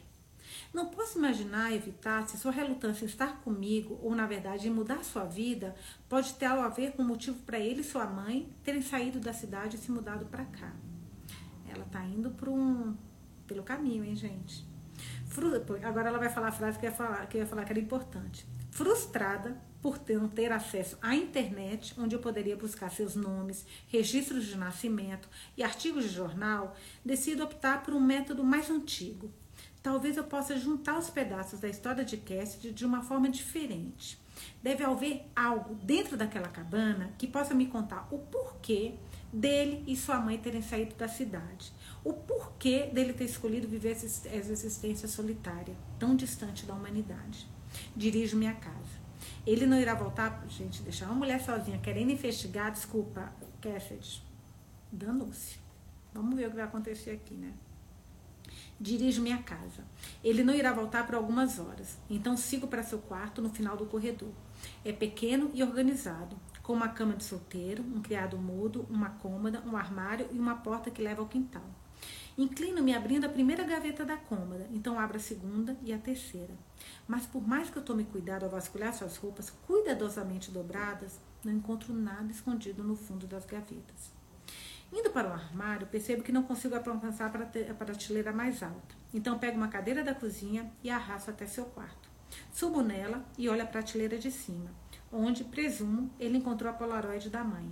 Não posso imaginar evitar se sua relutância estar comigo, ou na verdade em mudar sua vida, pode ter algo a ver com o motivo para ele e sua mãe terem saído da cidade e se mudado para cá. Ela tá indo por um, pelo caminho, hein, gente? Agora ela vai falar a frase que eu ia falar que, eu ia falar que era importante. Frustrada por não ter acesso à internet, onde eu poderia buscar seus nomes, registros de nascimento e artigos de jornal, decido optar por um método mais antigo. Talvez eu possa juntar os pedaços da história de Cassidy de uma forma diferente. Deve haver algo dentro daquela cabana que possa me contar o porquê dele e sua mãe terem saído da cidade. O porquê dele ter escolhido viver essa existência solitária, tão distante da humanidade. Dirijo minha casa. Ele não irá voltar, gente, deixar uma mulher sozinha querendo investigar, desculpa, Cassidy, danou-se. Vamos ver o que vai acontecer aqui, né? Dirijo minha casa. Ele não irá voltar por algumas horas, então sigo para seu quarto no final do corredor. É pequeno e organizado, com uma cama de solteiro, um criado mudo, uma cômoda, um armário e uma porta que leva ao quintal. Inclino-me abrindo a primeira gaveta da cômoda, então abro a segunda e a terceira. Mas por mais que eu tome cuidado ao vasculhar suas roupas cuidadosamente dobradas, não encontro nada escondido no fundo das gavetas. Indo para o armário, percebo que não consigo alcançar a prateleira mais alta. Então pego uma cadeira da cozinha e arrasto até seu quarto. Subo nela e olho a prateleira de cima, onde, presumo, ele encontrou a polaroid da mãe.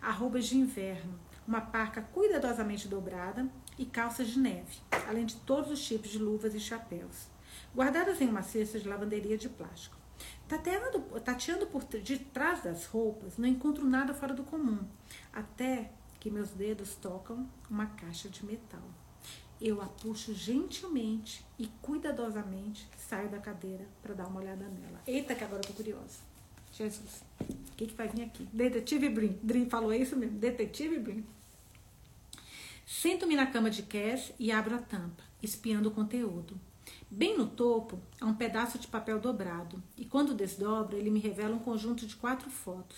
Arrobas de inverno, uma parca cuidadosamente dobrada e calças de neve, além de todos os tipos de luvas e chapéus, guardadas em uma cesta de lavanderia de plástico. Tateando, tateando por detrás das roupas, não encontro nada fora do comum, até que meus dedos tocam uma caixa de metal. Eu a puxo gentilmente e cuidadosamente saio da cadeira para dar uma olhada nela. Eita, que agora eu tô curiosa. Jesus, o que, que vai vir aqui? Detetive Brin. Brin falou isso mesmo, Detetive Brin. Sento-me na cama de Cass e abro a tampa, espiando o conteúdo. Bem no topo há um pedaço de papel dobrado, e quando desdobro, ele me revela um conjunto de quatro fotos,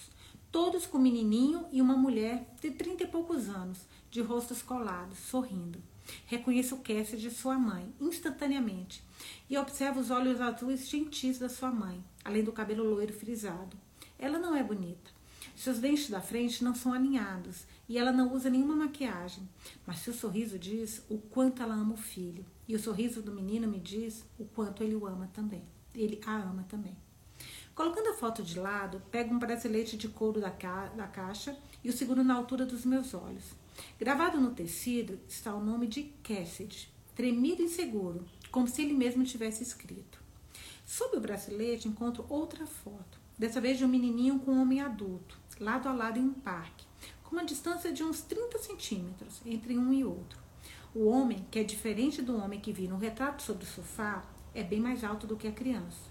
todos com um menininho e uma mulher de trinta e poucos anos, de rostos colados, sorrindo. Reconheço Cassie de sua mãe, instantaneamente, e observo os olhos azuis gentis da sua mãe, além do cabelo loiro frisado. Ela não é bonita. Seus dentes da frente não são alinhados e ela não usa nenhuma maquiagem, mas seu sorriso diz o quanto ela ama o filho. E o sorriso do menino me diz o quanto ele o ama também. Ele a ama também. Colocando a foto de lado, pego um bracelete de couro da, ca da caixa e o seguro na altura dos meus olhos. Gravado no tecido está o nome de Cassidy, tremido e seguro, como se ele mesmo tivesse escrito. Sob o bracelete encontro outra foto, dessa vez de um menininho com um homem adulto, lado a lado em um parque, com uma distância de uns 30 centímetros entre um e outro. O homem, que é diferente do homem que vi no retrato sobre o sofá, é bem mais alto do que a criança.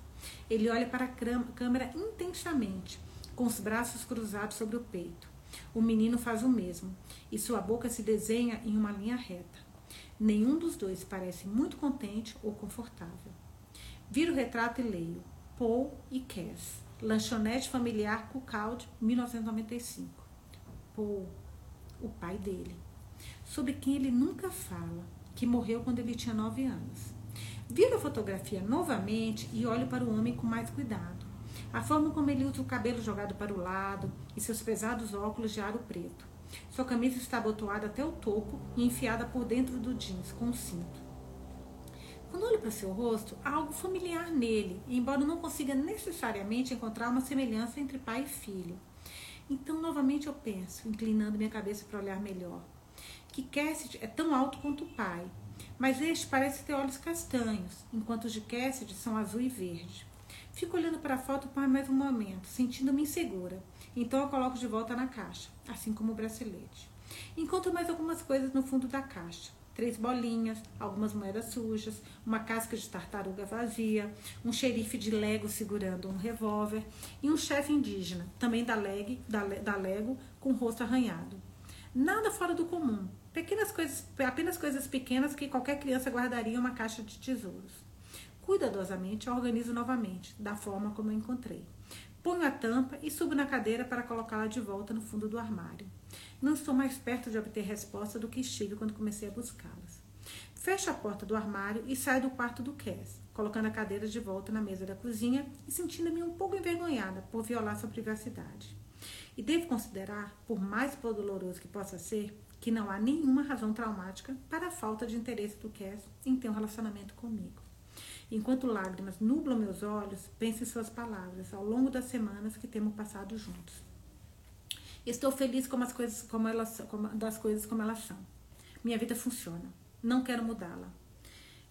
Ele olha para a câmera intensamente, com os braços cruzados sobre o peito. O menino faz o mesmo, e sua boca se desenha em uma linha reta. Nenhum dos dois parece muito contente ou confortável. Viro o retrato e leio. Paul e Cass. Lanchonete familiar Cucald, 1995. Paul, o pai dele sobre quem ele nunca fala, que morreu quando ele tinha nove anos. Viro a fotografia novamente e olho para o homem com mais cuidado. A forma como ele usa o cabelo jogado para o lado e seus pesados óculos de aro preto. Sua camisa está abotoada até o topo e enfiada por dentro do jeans com um cinto. Quando olho para seu rosto, há algo familiar nele, embora não consiga necessariamente encontrar uma semelhança entre pai e filho. Então, novamente eu penso, inclinando minha cabeça para olhar melhor que Cassidy é tão alto quanto o pai, mas este parece ter olhos castanhos, enquanto os de Cassidy são azul e verde. Fico olhando para a foto por mais um momento, sentindo-me insegura. Então eu coloco de volta na caixa, assim como o bracelete. Encontro mais algumas coisas no fundo da caixa. Três bolinhas, algumas moedas sujas, uma casca de tartaruga vazia, um xerife de Lego segurando um revólver e um chefe indígena, também da, leg, da, da Lego, com o rosto arranhado. Nada fora do comum. Pequenas coisas, apenas coisas pequenas que qualquer criança guardaria em uma caixa de tesouros. Cuidadosamente, organizo novamente, da forma como eu encontrei. Ponho a tampa e subo na cadeira para colocá-la de volta no fundo do armário. Não estou mais perto de obter resposta do que estive quando comecei a buscá-las. Fecho a porta do armário e saio do quarto do Cass, colocando a cadeira de volta na mesa da cozinha e sentindo-me um pouco envergonhada por violar sua privacidade. E devo considerar, por mais doloroso que possa ser, que não há nenhuma razão traumática para a falta de interesse do Cass em ter um relacionamento comigo. Enquanto lágrimas nublam meus olhos, penso em suas palavras ao longo das semanas que temos passado juntos. Estou feliz como as coisas como elas como, das coisas como elas são. Minha vida funciona. Não quero mudá-la.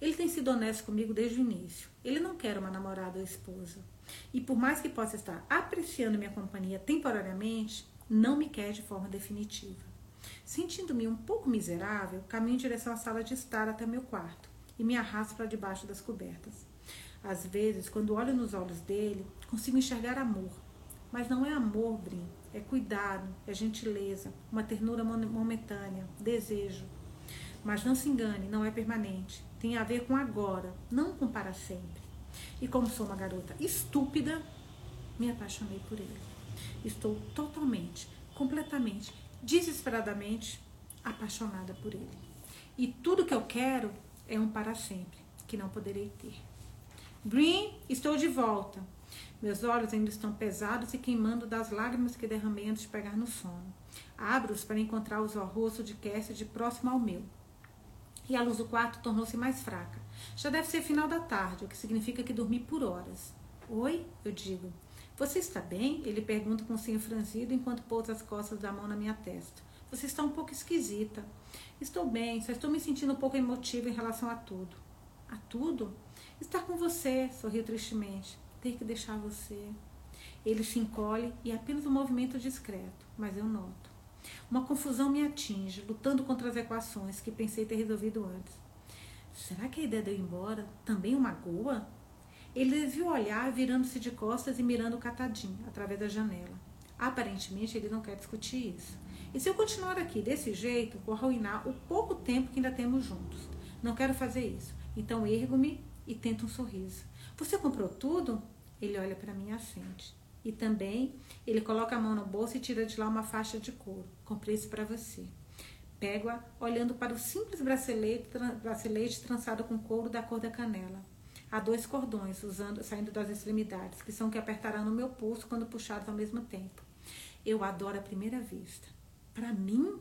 Ele tem sido honesto comigo desde o início. Ele não quer uma namorada ou esposa. E por mais que possa estar apreciando minha companhia temporariamente, não me quer de forma definitiva. Sentindo-me um pouco miserável, caminho em direção à sala de estar até meu quarto e me arrasto para debaixo das cobertas. Às vezes, quando olho nos olhos dele, consigo enxergar amor. Mas não é amor, Brin. É cuidado, é gentileza, uma ternura momentânea, desejo. Mas não se engane, não é permanente. Tem a ver com agora, não com para sempre. E como sou uma garota estúpida, me apaixonei por ele. Estou totalmente, completamente, desesperadamente apaixonada por ele. E tudo que eu quero é um para sempre, que não poderei ter. Green, estou de volta. Meus olhos ainda estão pesados e queimando das lágrimas que derramei antes de pegar no sono. Abro-os para encontrar os rosto de Cassidy próximo ao meu. E a luz do quarto tornou-se mais fraca. Já deve ser final da tarde, o que significa que dormi por horas. Oi? Eu digo. Você está bem? Ele pergunta com o senho franzido enquanto pousa as costas da mão na minha testa. Você está um pouco esquisita. Estou bem, só estou me sentindo um pouco emotiva em relação a tudo. A tudo? Estar com você, sorriu tristemente. Ter que deixar você. Ele se encolhe e é apenas um movimento discreto, mas eu noto. Uma confusão me atinge, lutando contra as equações que pensei ter resolvido antes. Será que a ideia de eu ir embora também o magoa? Ele desvia o olhar, virando-se de costas e mirando o catadinho através da janela. Aparentemente, ele não quer discutir isso. E se eu continuar aqui desse jeito, vou arruinar o pouco tempo que ainda temos juntos. Não quero fazer isso. Então ergo-me e tento um sorriso. Você comprou tudo? Ele olha para mim e assente. E também ele coloca a mão no bolso e tira de lá uma faixa de couro. Comprei isso para você. Pego-a olhando para o simples bracelete, bracelete trançado com couro da cor da canela. Há dois cordões usando, saindo das extremidades, que são que apertarão no meu pulso quando puxados ao mesmo tempo. Eu adoro a primeira vista. Para mim,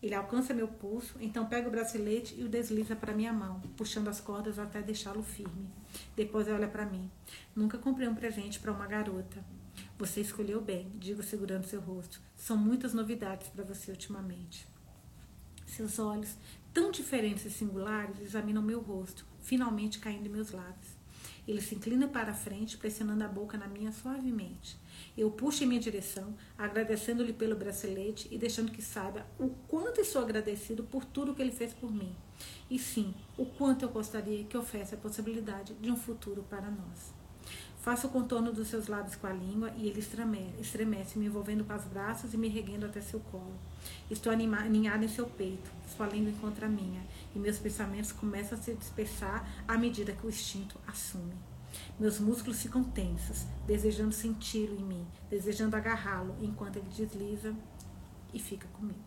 ele alcança meu pulso, então pega o bracelete e o desliza para minha mão, puxando as cordas até deixá-lo firme. Depois olha para mim. Nunca comprei um presente para uma garota. Você escolheu bem, digo segurando seu rosto. São muitas novidades para você ultimamente. Seus olhos, tão diferentes e singulares, examinam meu rosto, finalmente caindo em meus lábios. Ele se inclina para a frente, pressionando a boca na minha suavemente. Eu puxo em minha direção, agradecendo-lhe pelo bracelete e deixando que saiba o quanto estou agradecido por tudo que ele fez por mim. E sim, o quanto eu gostaria que houvesse a possibilidade de um futuro para nós. Faço o contorno dos seus lábios com a língua e ele estremece, me envolvendo com os braços e me erguendo até seu colo. Estou aninhada em seu peito, sua língua encontra a minha, e meus pensamentos começam a se dispersar à medida que o instinto assume. Meus músculos ficam tensos, desejando senti-lo em mim, desejando agarrá-lo, enquanto ele desliza e fica comigo.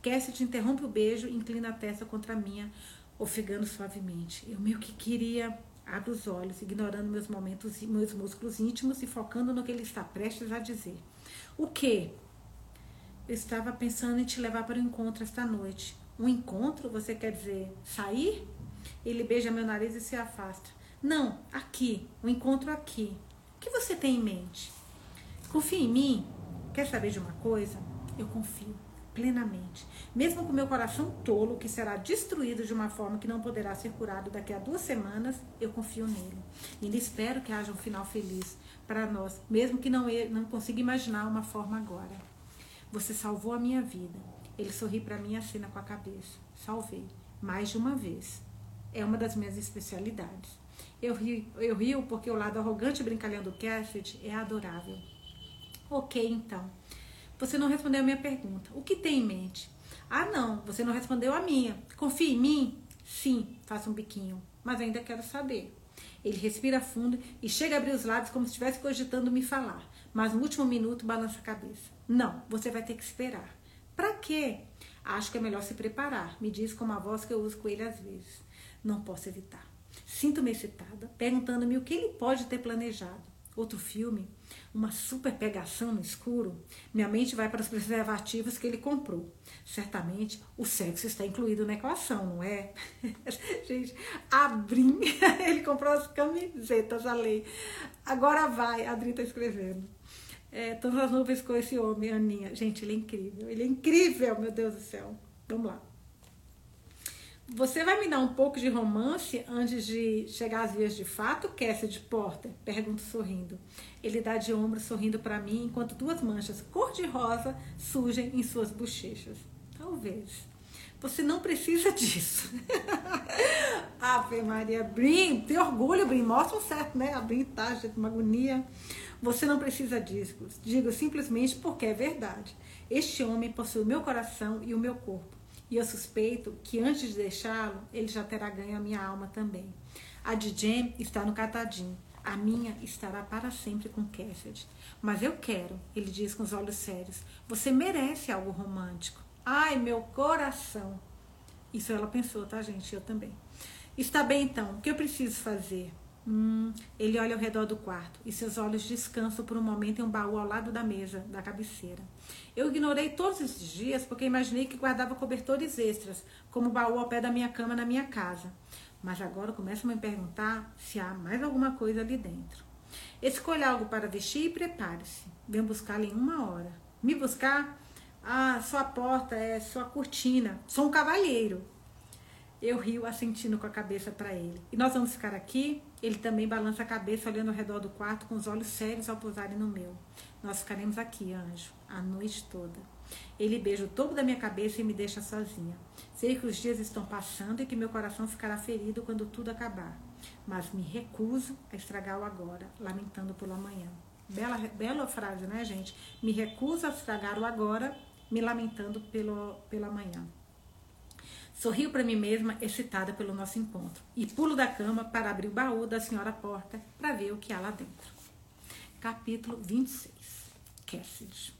Cassidy interrompe o beijo e inclina a testa contra a minha, ofegando suavemente. Eu meio que queria Abro os olhos, ignorando meus momentos, meus músculos íntimos e focando no que ele está prestes a dizer. O que? Eu estava pensando em te levar para o um encontro esta noite. Um encontro? Você quer dizer sair? Ele beija meu nariz e se afasta. Não, aqui. Um encontro aqui. O que você tem em mente? Confia em mim? Quer saber de uma coisa? Eu confio plenamente. Mesmo com meu coração tolo, que será destruído de uma forma que não poderá ser curado daqui a duas semanas, eu confio nele. E ainda espero que haja um final feliz para nós, mesmo que não, não consiga imaginar uma forma agora. Você salvou a minha vida. Ele sorri para mim e acena com a cabeça. Salvei. Mais de uma vez. É uma das minhas especialidades. Eu rio, eu rio porque o lado arrogante e brincalhão do Cassidy é adorável. Ok, então. Você não respondeu a minha pergunta. O que tem em mente? Ah, não, você não respondeu a minha. Confia em mim? Sim, faça um biquinho, mas ainda quero saber. Ele respira fundo e chega a abrir os lábios como se estivesse cogitando me falar, mas no último minuto balança a cabeça. Não, você vai ter que esperar. Para quê? Acho que é melhor se preparar, me diz com uma voz que eu uso com ele às vezes. Não posso evitar. Sinto-me excitada, perguntando-me o que ele pode ter planejado. Outro filme? uma super pegação no escuro, minha mente vai para os preservativos que ele comprou. Certamente o sexo está incluído na equação, não é? <laughs> Gente, abrim, <laughs> ele comprou as camisetas, a lei. Agora vai, a Adri está escrevendo. É, todas as nuvens com esse homem, Aninha. Gente, ele é incrível, ele é incrível, meu Deus do céu. Vamos lá. Você vai me dar um pouco de romance antes de chegar às vias de fato, Cassidy Porter? Pergunto sorrindo. Ele dá de ombro sorrindo para mim enquanto duas manchas cor-de-rosa surgem em suas bochechas. Talvez. Você não precisa disso. <laughs> Ave Maria, Brim, tem orgulho, Brim. Mostra um certo, né? A Brim tá, gente, uma agonia. Você não precisa disso. Digo simplesmente porque é verdade. Este homem possui o meu coração e o meu corpo. E eu suspeito que antes de deixá-lo, ele já terá ganho a minha alma também. A de Jem está no catadinho. A minha estará para sempre com Cassidy. Mas eu quero, ele diz com os olhos sérios. Você merece algo romântico. Ai, meu coração. Isso ela pensou, tá, gente? Eu também. Está bem então, o que eu preciso fazer? Hum, ele olha ao redor do quarto e seus olhos descansam por um momento em um baú ao lado da mesa, da cabeceira. Eu ignorei todos esses dias porque imaginei que guardava cobertores extras, como o baú ao pé da minha cama na minha casa. Mas agora começo a me perguntar se há mais alguma coisa ali dentro. Escolha algo para vestir e prepare-se. Venho buscá-lo em uma hora. Me buscar? Ah, sua porta é sua cortina. Sou um cavalheiro. Eu rio assentindo com a cabeça para ele. E nós vamos ficar aqui? Ele também balança a cabeça, olhando ao redor do quarto, com os olhos sérios ao pousarem no meu. Nós ficaremos aqui, anjo, a noite toda. Ele beija o topo da minha cabeça e me deixa sozinha. Sei que os dias estão passando e que meu coração ficará ferido quando tudo acabar. Mas me recuso a estragar o agora, lamentando pelo amanhã. Bela, bela frase, né, gente? Me recuso a estragar o agora, me lamentando pelo, pelo amanhã. Sorrio para mim mesma, excitada pelo nosso encontro, e pulo da cama para abrir o baú da senhora Porta para ver o que há lá dentro. Capítulo 26 Cassidy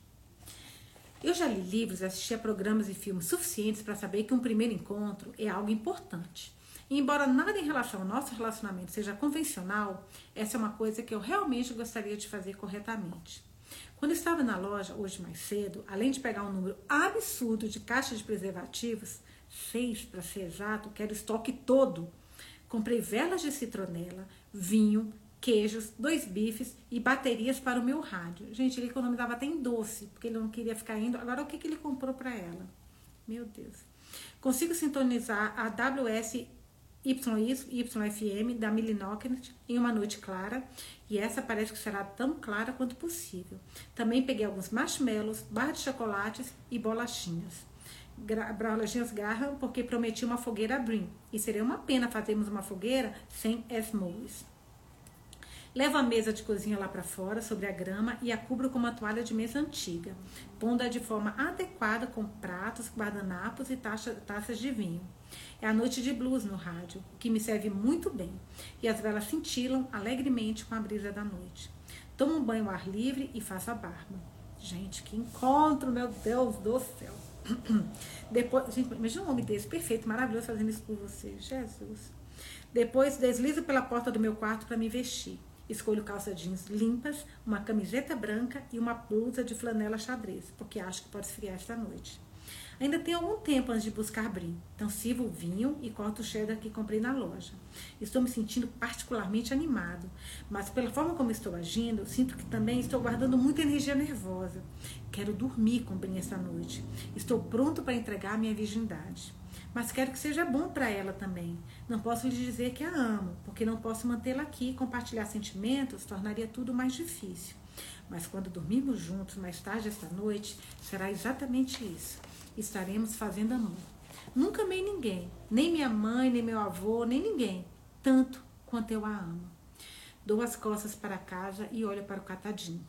Eu já li livros e assisti a programas e filmes suficientes para saber que um primeiro encontro é algo importante. E embora nada em relação ao nosso relacionamento seja convencional, essa é uma coisa que eu realmente gostaria de fazer corretamente. Quando estava na loja hoje mais cedo, além de pegar um número absurdo de caixas de preservativos, seis para ser exato, que era o estoque todo. Comprei velas de citronela, vinho, queijos, dois bifes e baterias para o meu rádio. Gente, ele economizava até em doce, porque ele não queria ficar indo. Agora, o que, que ele comprou para ela? Meu Deus. Consigo sintonizar a WS YFM da Millinocket em uma noite clara e essa parece que será tão clara quanto possível. Também peguei alguns marshmallows, barras de chocolates e bolachinhas. Braulias Graham porque prometi uma fogueira a. E seria uma pena fazermos uma fogueira sem Esmoules. Levo a mesa de cozinha lá para fora, sobre a grama, e a cubro com uma toalha de mesa antiga, pondo-a de forma adequada com pratos, guardanapos e taxa, taças de vinho. É a noite de blues no rádio, que me serve muito bem, e as velas cintilam alegremente com a brisa da noite. Tomo um banho ao ar livre e faço a barba. Gente, que encontro, meu Deus do céu! <clears throat> Depois, gente, imagina um homem desse, perfeito, maravilhoso, fazendo isso por você. Jesus. Depois deslizo pela porta do meu quarto para me vestir. Escolho calça jeans limpas, uma camiseta branca e uma blusa de flanela xadrez, porque acho que pode esfriar esta noite. Ainda tem algum tempo antes de buscar brim, então sirvo o vinho e corto o cheddar que comprei na loja. Estou me sentindo particularmente animado, mas pela forma como estou agindo, sinto que também estou guardando muita energia nervosa. Quero dormir com brim esta noite. Estou pronto para entregar minha virgindade. Mas quero que seja bom para ela também. Não posso lhe dizer que a amo, porque não posso mantê-la aqui e compartilhar sentimentos tornaria tudo mais difícil. Mas quando dormirmos juntos mais tarde esta noite, será exatamente isso estaremos fazendo amor. Nunca amei ninguém, nem minha mãe, nem meu avô, nem ninguém, tanto quanto eu a amo. Dou as costas para casa e olho para o catadinho.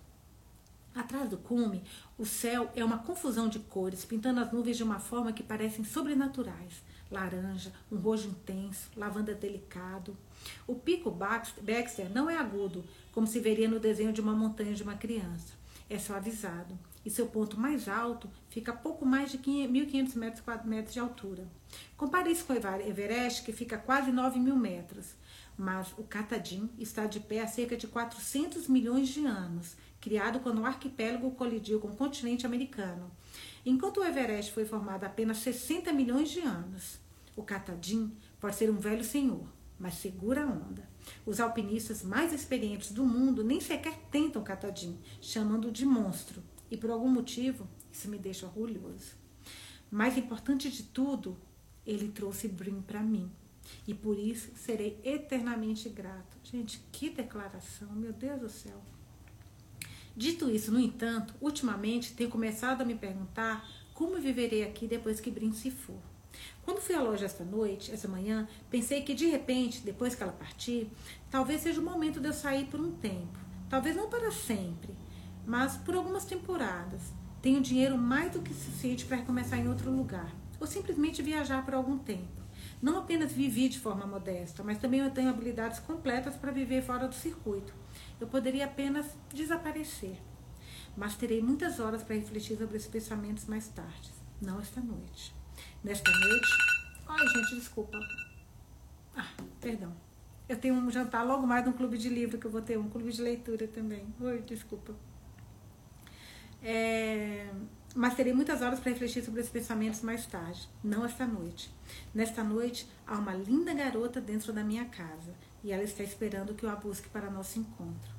Atrás do cume, o céu é uma confusão de cores, pintando as nuvens de uma forma que parecem sobrenaturais. Laranja, um rojo intenso, lavanda delicado. O pico Baxter não é agudo, como se veria no desenho de uma montanha de uma criança. É suavizado e seu ponto mais alto fica a pouco mais de 1.500 metros, metros de altura. Compare isso com o Everest, que fica a quase 9 mil metros. Mas o Katahdin está de pé há cerca de 400 milhões de anos, criado quando o arquipélago colidiu com o continente americano. Enquanto o Everest foi formado há apenas 60 milhões de anos, o Katahdin pode ser um velho senhor, mas segura a onda. Os alpinistas mais experientes do mundo nem sequer tentam Katahdin, chamando-o de monstro, e por algum motivo, isso me deixa orgulhoso. Mais importante de tudo, ele trouxe Brim para mim. E por isso serei eternamente grato. Gente, que declaração, meu Deus do céu. Dito isso, no entanto, ultimamente tenho começado a me perguntar como viverei aqui depois que Brim se for. Quando fui à loja esta noite, essa manhã, pensei que de repente, depois que ela partir, talvez seja o momento de eu sair por um tempo. Talvez não para sempre, mas por algumas temporadas. Tenho dinheiro mais do que suficiente para recomeçar em outro lugar, ou simplesmente viajar por algum tempo. Não apenas vivi de forma modesta, mas também eu tenho habilidades completas para viver fora do circuito. Eu poderia apenas desaparecer. Mas terei muitas horas para refletir sobre esses pensamentos mais tarde. Não esta noite. Nesta noite. Ai, gente, desculpa. Ah, perdão. Eu tenho um jantar logo mais no clube de livro que eu vou ter, um clube de leitura também. Oi, desculpa. É, mas terei muitas horas para refletir sobre esses pensamentos mais tarde, não esta noite. Nesta noite, há uma linda garota dentro da minha casa e ela está esperando que eu a busque para nosso encontro.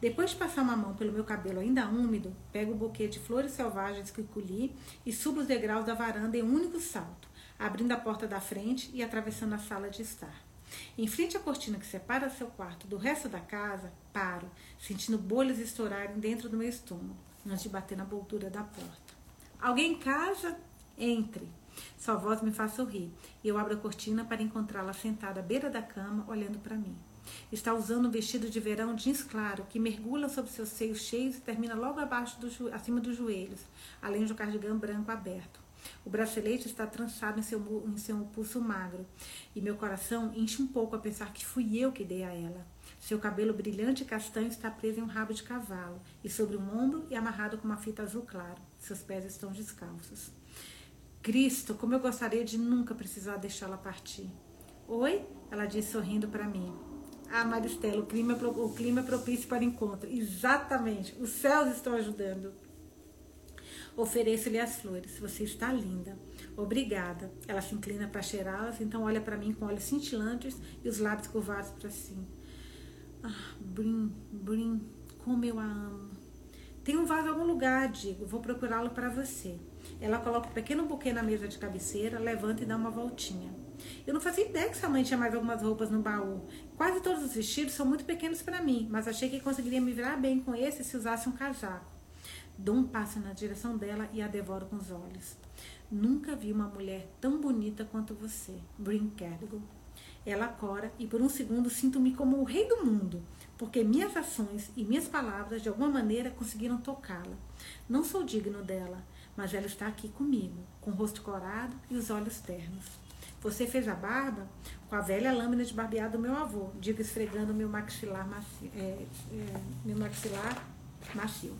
Depois de passar uma mão pelo meu cabelo ainda úmido, pego o buquê de flores selvagens que colhi e subo os degraus da varanda em um único salto. abrindo a porta da frente e atravessando a sala de estar. Em frente à cortina que separa seu quarto do resto da casa, paro, sentindo bolhas estourarem dentro do meu estômago, antes de bater na moldura da porta. Alguém em casa? Entre. Sua voz me faz sorrir e eu abro a cortina para encontrá-la sentada à beira da cama, olhando para mim. Está usando um vestido de verão jeans claro que mergulha sobre seus seios cheios e termina logo abaixo do, acima dos joelhos, além de um cardigã branco aberto. O bracelete está trançado em seu, em seu pulso magro e meu coração enche um pouco a pensar que fui eu que dei a ela. Seu cabelo brilhante e castanho está preso em um rabo de cavalo e sobre um ombro e amarrado com uma fita azul claro. Seus pés estão descalços. Cristo, como eu gostaria de nunca precisar deixá-la partir. Oi? Ela disse sorrindo para mim. Ah, Maristela, o clima, é o clima é propício para encontro. Exatamente. Os céus estão ajudando. Ofereço-lhe as flores. Você está linda. Obrigada. Ela se inclina para cheirá-las, então olha para mim com olhos cintilantes e os lábios curvados para cima. Ah, Brim, Brim, como eu a amo. Tem um vaso em algum lugar, digo. Vou procurá-lo para você. Ela coloca um pequeno buquê na mesa de cabeceira, levanta e dá uma voltinha. Eu não fazia ideia que sua mãe tinha mais algumas roupas no baú. Quase todos os vestidos são muito pequenos para mim, mas achei que conseguiria me virar bem com esse se usasse um casaco. Dou um passo na direção dela e a devoro com os olhos. Nunca vi uma mulher tão bonita quanto você, Brin Kerrigan. Ela cora e por um segundo sinto-me como o rei do mundo, porque minhas ações e minhas palavras de alguma maneira conseguiram tocá-la. Não sou digno dela, mas ela está aqui comigo, com o rosto corado e os olhos ternos. Você fez a barba com a velha lâmina de barbear do meu avô, digo esfregando meu maxilar macio. É, é, meu maxilar macio.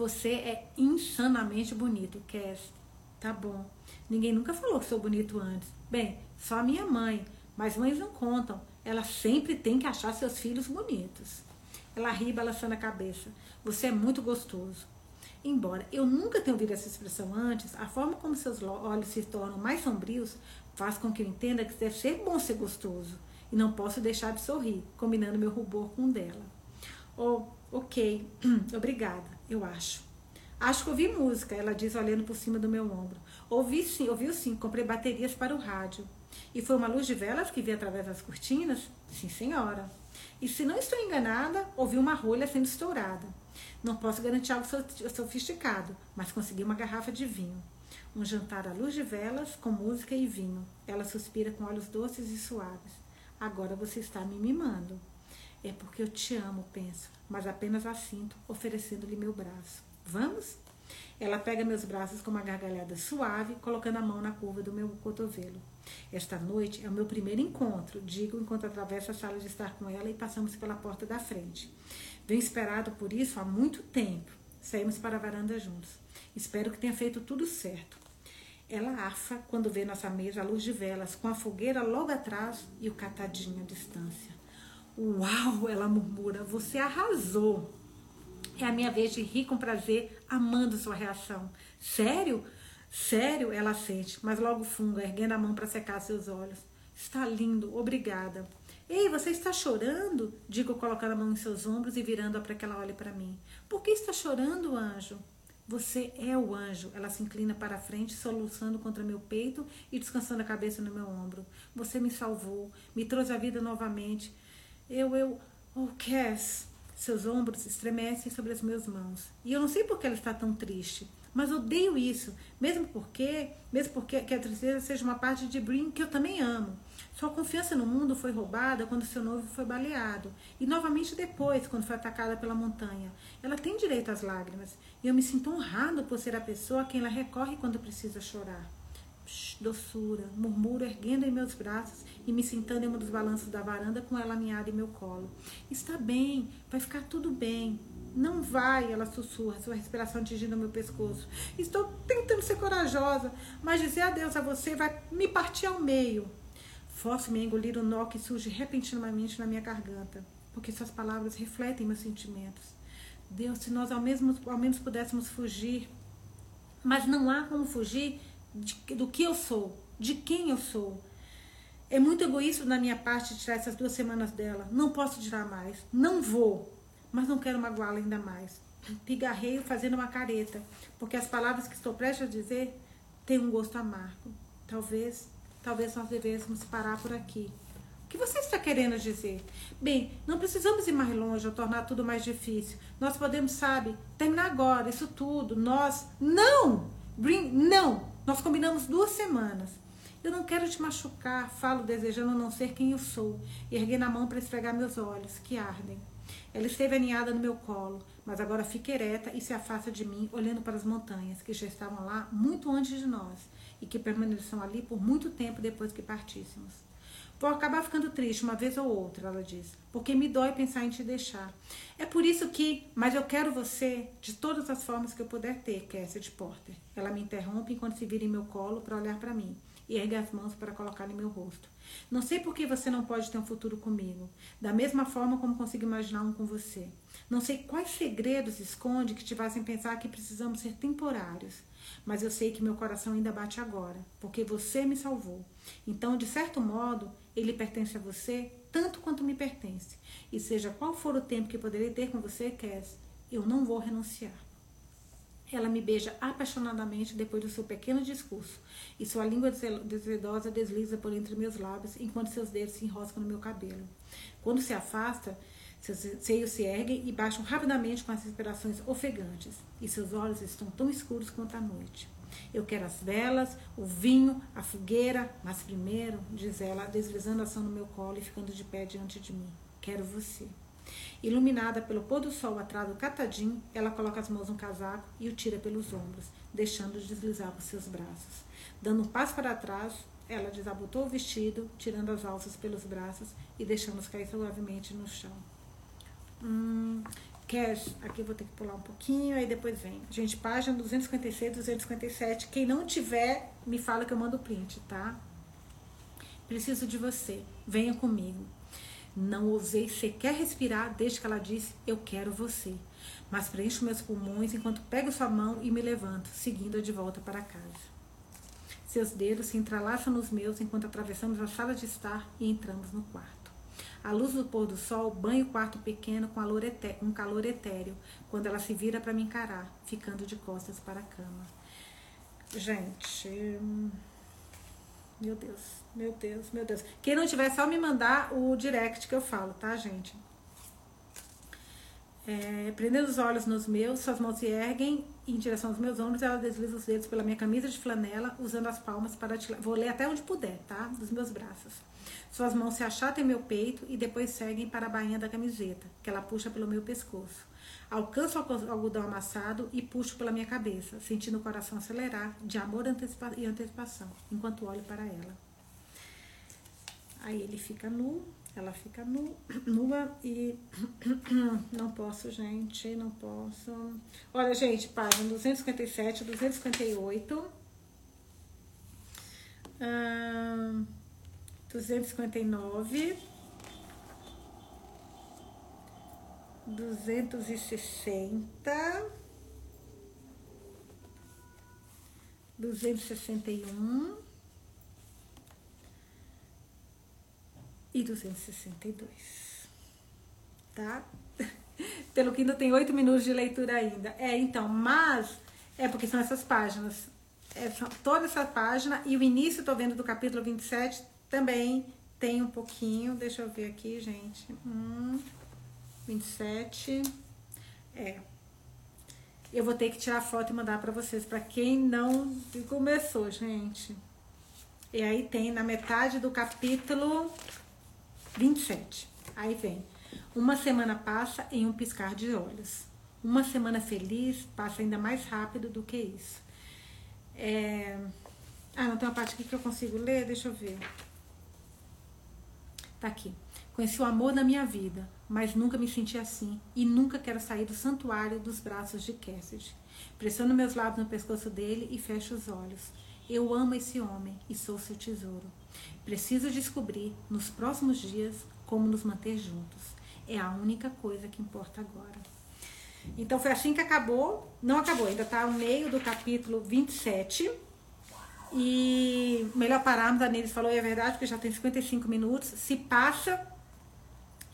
Você é insanamente bonito, Cass. Tá bom. Ninguém nunca falou que sou bonito antes. Bem, só a minha mãe. Mas mães não contam. Ela sempre tem que achar seus filhos bonitos. Ela ri balançando a cabeça. Você é muito gostoso. Embora eu nunca tenha ouvido essa expressão antes, a forma como seus olhos se tornam mais sombrios faz com que eu entenda que deve ser bom ser gostoso. E não posso deixar de sorrir, combinando meu rubor com o dela. Oh, ok, <clears throat> obrigada, eu acho. Acho que ouvi música, ela diz olhando por cima do meu ombro. Ouvi sim, ouviu sim, comprei baterias para o rádio. E foi uma luz de velas que vi através das cortinas? Sim, senhora. E se não estou enganada, ouvi uma rolha sendo estourada. Não posso garantir algo sofisticado, mas consegui uma garrafa de vinho. Um jantar à luz de velas, com música e vinho. Ela suspira com olhos doces e suaves. Agora você está me mimando. É porque eu te amo, penso, mas apenas a sinto, oferecendo-lhe meu braço. Vamos? Ela pega meus braços com uma gargalhada suave, colocando a mão na curva do meu cotovelo. Esta noite é o meu primeiro encontro, digo enquanto atravesso a sala de estar com ela e passamos pela porta da frente. Venho esperado por isso há muito tempo. Saímos para a varanda juntos. Espero que tenha feito tudo certo. Ela afa quando vê nossa mesa à luz de velas, com a fogueira logo atrás e o catadinho à distância. Uau! Ela murmura. Você arrasou. É a minha vez de rir com prazer, amando sua reação. Sério? Sério? Ela sente, mas logo funga, erguendo a mão para secar seus olhos. Está lindo, obrigada. Ei, você está chorando? Digo colocando a mão em seus ombros e virando-a para que ela olhe para mim. Por que está chorando, anjo? Você é o anjo. Ela se inclina para frente, soluçando contra meu peito e descansando a cabeça no meu ombro. Você me salvou, me trouxe a vida novamente. Eu, eu. Oh, Cass. Seus ombros estremecem sobre as minhas mãos. E eu não sei por que ela está tão triste. Mas odeio isso, mesmo porque, mesmo porque que a tristeza seja uma parte de Brin que eu também amo. Sua confiança no mundo foi roubada quando seu noivo foi baleado e novamente depois, quando foi atacada pela montanha. Ela tem direito às lágrimas e eu me sinto honrado por ser a pessoa a quem ela recorre quando precisa chorar. Doçura, murmuro erguendo em meus braços e me sentando em um dos balanços da varanda com ela aninhada em meu colo. Está bem, vai ficar tudo bem. Não vai, ela sussurra, sua respiração atingindo meu pescoço. Estou tentando ser corajosa, mas dizer adeus a você vai me partir ao meio. Forço-me a engolir o nó que surge repentinamente na minha garganta, porque suas palavras refletem meus sentimentos. Deus, se nós ao, mesmo, ao menos pudéssemos fugir, mas não há como fugir de, do que eu sou, de quem eu sou. É muito egoísta da minha parte tirar essas duas semanas dela. Não posso tirar mais. Não vou mas não quero magoá-la ainda mais. Pigarreio fazendo uma careta, porque as palavras que estou prestes a dizer tem um gosto amargo. Talvez, talvez nós devêssemos parar por aqui. O que você está querendo dizer? Bem, não precisamos ir mais longe ou tornar tudo mais difícil. Nós podemos, sabe, terminar agora, isso tudo. Nós. Não! Bring, não! Nós combinamos duas semanas. Eu não quero te machucar, falo desejando não ser quem eu sou. Erguei na mão para esfregar meus olhos, que ardem. Ela esteve aninhada no meu colo, mas agora fica ereta e se afasta de mim, olhando para as montanhas, que já estavam lá muito antes de nós e que permaneceram ali por muito tempo depois que partíssemos. Vou acabar ficando triste uma vez ou outra, ela diz, porque me dói pensar em te deixar. É por isso que, mas eu quero você de todas as formas que eu puder ter, Cassidy Porter. Ela me interrompe enquanto se vira em meu colo para olhar para mim e ergue as mãos para colocar em meu rosto. Não sei por que você não pode ter um futuro comigo, da mesma forma como consigo imaginar um com você. Não sei quais segredos esconde que te fazem pensar que precisamos ser temporários, mas eu sei que meu coração ainda bate agora, porque você me salvou. Então, de certo modo, ele pertence a você tanto quanto me pertence. E seja qual for o tempo que poderei ter com você, Cass, eu não vou renunciar. Ela me beija apaixonadamente depois do seu pequeno discurso, e sua língua desedosa desliza por entre meus lábios enquanto seus dedos se enroscam no meu cabelo. Quando se afasta, seus seios se erguem e baixam rapidamente com as respirações ofegantes, e seus olhos estão tão escuros quanto a noite. Eu quero as velas, o vinho, a fogueira, mas primeiro, diz ela, deslizando a ação no meu colo e ficando de pé diante de mim. Quero você. Iluminada pelo pôr do sol atrás do catadinho, ela coloca as mãos no casaco e o tira pelos ombros, deixando-o deslizar por seus braços. Dando um passo para trás, ela desabotou o vestido, tirando as alças pelos braços e deixando-os cair suavemente no chão. Hum, Cash, aqui eu vou ter que pular um pouquinho, aí depois vem. Gente, página 256, 257. Quem não tiver, me fala que eu mando o print, tá? Preciso de você. Venha comigo. Não ousei sequer respirar desde que ela disse: Eu quero você. Mas preencho meus pulmões enquanto pego sua mão e me levanto, seguindo-a de volta para casa. Seus dedos se entrelaçam nos meus enquanto atravessamos a sala de estar e entramos no quarto. A luz do pôr do sol banha o quarto pequeno com um calor etéreo, quando ela se vira para me encarar, ficando de costas para a cama. Gente. Meu Deus, meu Deus, meu Deus. Quem não tiver, só me mandar o direct que eu falo, tá, gente? É, prendendo os olhos nos meus, suas mãos se erguem em direção aos meus ombros, ela desliza os dedos pela minha camisa de flanela, usando as palmas para te... Vou ler até onde puder, tá? Dos meus braços. Suas mãos se achatam em meu peito e depois seguem para a bainha da camiseta, que ela puxa pelo meu pescoço. Alcanço o algodão amassado e puxo pela minha cabeça, sentindo o coração acelerar de amor e antecipação, enquanto olho para ela. Aí ele fica nu, ela fica nu, <clears throat> nua e <clears throat> não posso, gente, não posso. Olha, gente, página 257, 258. Hum, 259. 260, 261 e 262, tá? <laughs> Pelo que ainda tem oito minutos de leitura ainda. É, então, mas é porque são essas páginas. É, toda essa página e o início, tô vendo do capítulo 27, também tem um pouquinho. Deixa eu ver aqui, gente. Hum. 27. É. Eu vou ter que tirar foto e mandar para vocês, para quem não começou, gente. E aí tem na metade do capítulo 27. Aí vem. Uma semana passa em um piscar de olhos. Uma semana feliz passa ainda mais rápido do que isso. É... Ah, não tem uma parte aqui que eu consigo ler? Deixa eu ver. Tá aqui. Conheci o amor da minha vida, mas nunca me senti assim e nunca quero sair do santuário dos braços de Cassidy. Pressiono meus lábios no pescoço dele e fecho os olhos. Eu amo esse homem e sou seu tesouro. Preciso descobrir nos próximos dias como nos manter juntos. É a única coisa que importa agora. Então foi assim que acabou. Não acabou, ainda está no meio do capítulo 27. E melhor pararmos, a Nelis falou, é verdade, porque já tem 55 minutos. Se passa,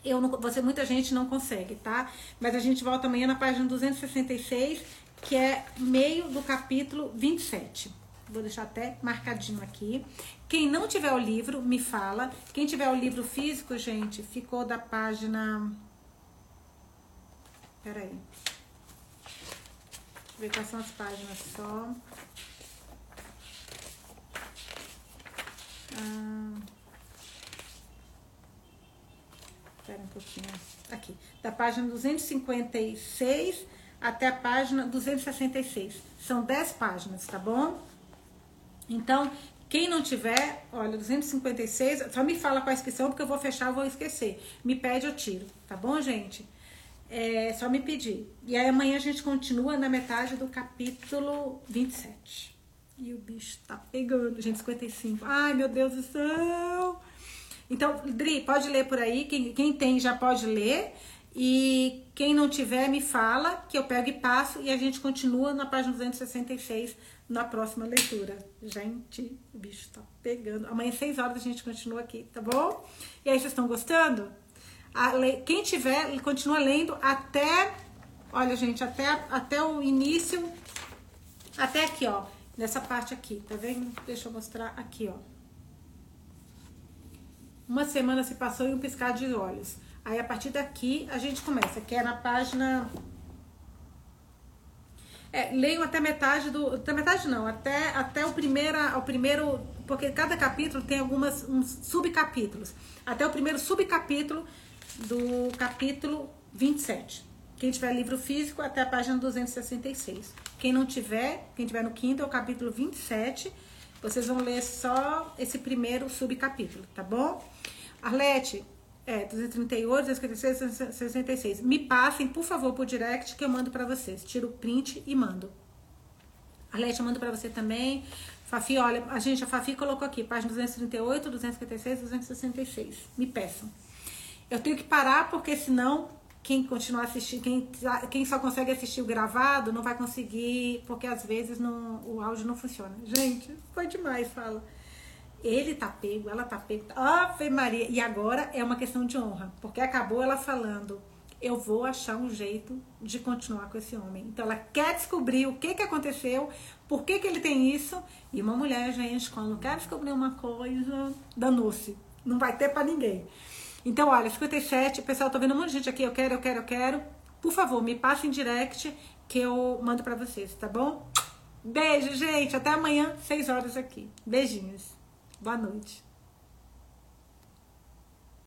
eu não, você, muita gente não consegue, tá? Mas a gente volta amanhã na página 266, que é meio do capítulo 27, Vou deixar até marcadinho aqui. Quem não tiver o livro, me fala. Quem tiver o livro físico, gente, ficou da página. Peraí. Deixa eu ver quais são as páginas só. Ah. Espera um pouquinho. Aqui. Da página 256 até a página 266. São 10 páginas, tá bom? Então, quem não tiver, olha, 256, só me fala quais que são, porque eu vou fechar, eu vou esquecer. Me pede, eu tiro, tá bom, gente? É só me pedir. E aí amanhã a gente continua na metade do capítulo 27. E o bicho tá pegando, gente, 55. Ai, meu Deus do céu! Então, Dri, pode ler por aí. Quem, quem tem já pode ler. E quem não tiver, me fala, que eu pego e passo. E a gente continua na página 266 na próxima leitura. Gente, o bicho tá pegando. Amanhã, às 6 horas, a gente continua aqui, tá bom? E aí, vocês estão gostando? Quem tiver, continua lendo até. Olha, gente, até, até o início. Até aqui, ó. Nessa parte aqui, tá vendo? Deixa eu mostrar aqui, ó. Uma semana se passou em um piscar de olhos. Aí, a partir daqui, a gente começa, que é na página é, até metade do. Até metade não, até, até o, primeira, o primeiro. Porque cada capítulo tem algumas uns subcapítulos. Até o primeiro subcapítulo do capítulo 27. Quem tiver livro físico, até a página 266. Quem não tiver, quem tiver no quinto, é o capítulo 27. Vocês vão ler só esse primeiro subcapítulo, tá bom? Arlete, é, 238, 256, 66. Me passem, por favor, por direct que eu mando para vocês. Tiro o print e mando. Arlete, eu mando para você também. Fafi, olha, a gente, a Fafi colocou aqui, página 238, 256, 266. Me peçam. Eu tenho que parar porque senão quem continuar assistindo, quem, quem só consegue assistir o gravado não vai conseguir, porque às vezes não, o áudio não funciona. Gente, foi demais, fala. Ele tá pego, ela tá pego. Ave Maria. E agora é uma questão de honra, porque acabou ela falando: eu vou achar um jeito de continuar com esse homem. Então ela quer descobrir o que que aconteceu, por que que ele tem isso. E uma mulher, gente, quando quer descobrir uma coisa, danou-se. Não vai ter para ninguém. Então, olha, 57, pessoal, tô vendo um monte de gente aqui, eu quero, eu quero, eu quero. Por favor, me passem direct que eu mando para vocês, tá bom? Beijo, gente. Até amanhã, 6 horas aqui. Beijinhos. Boa noite.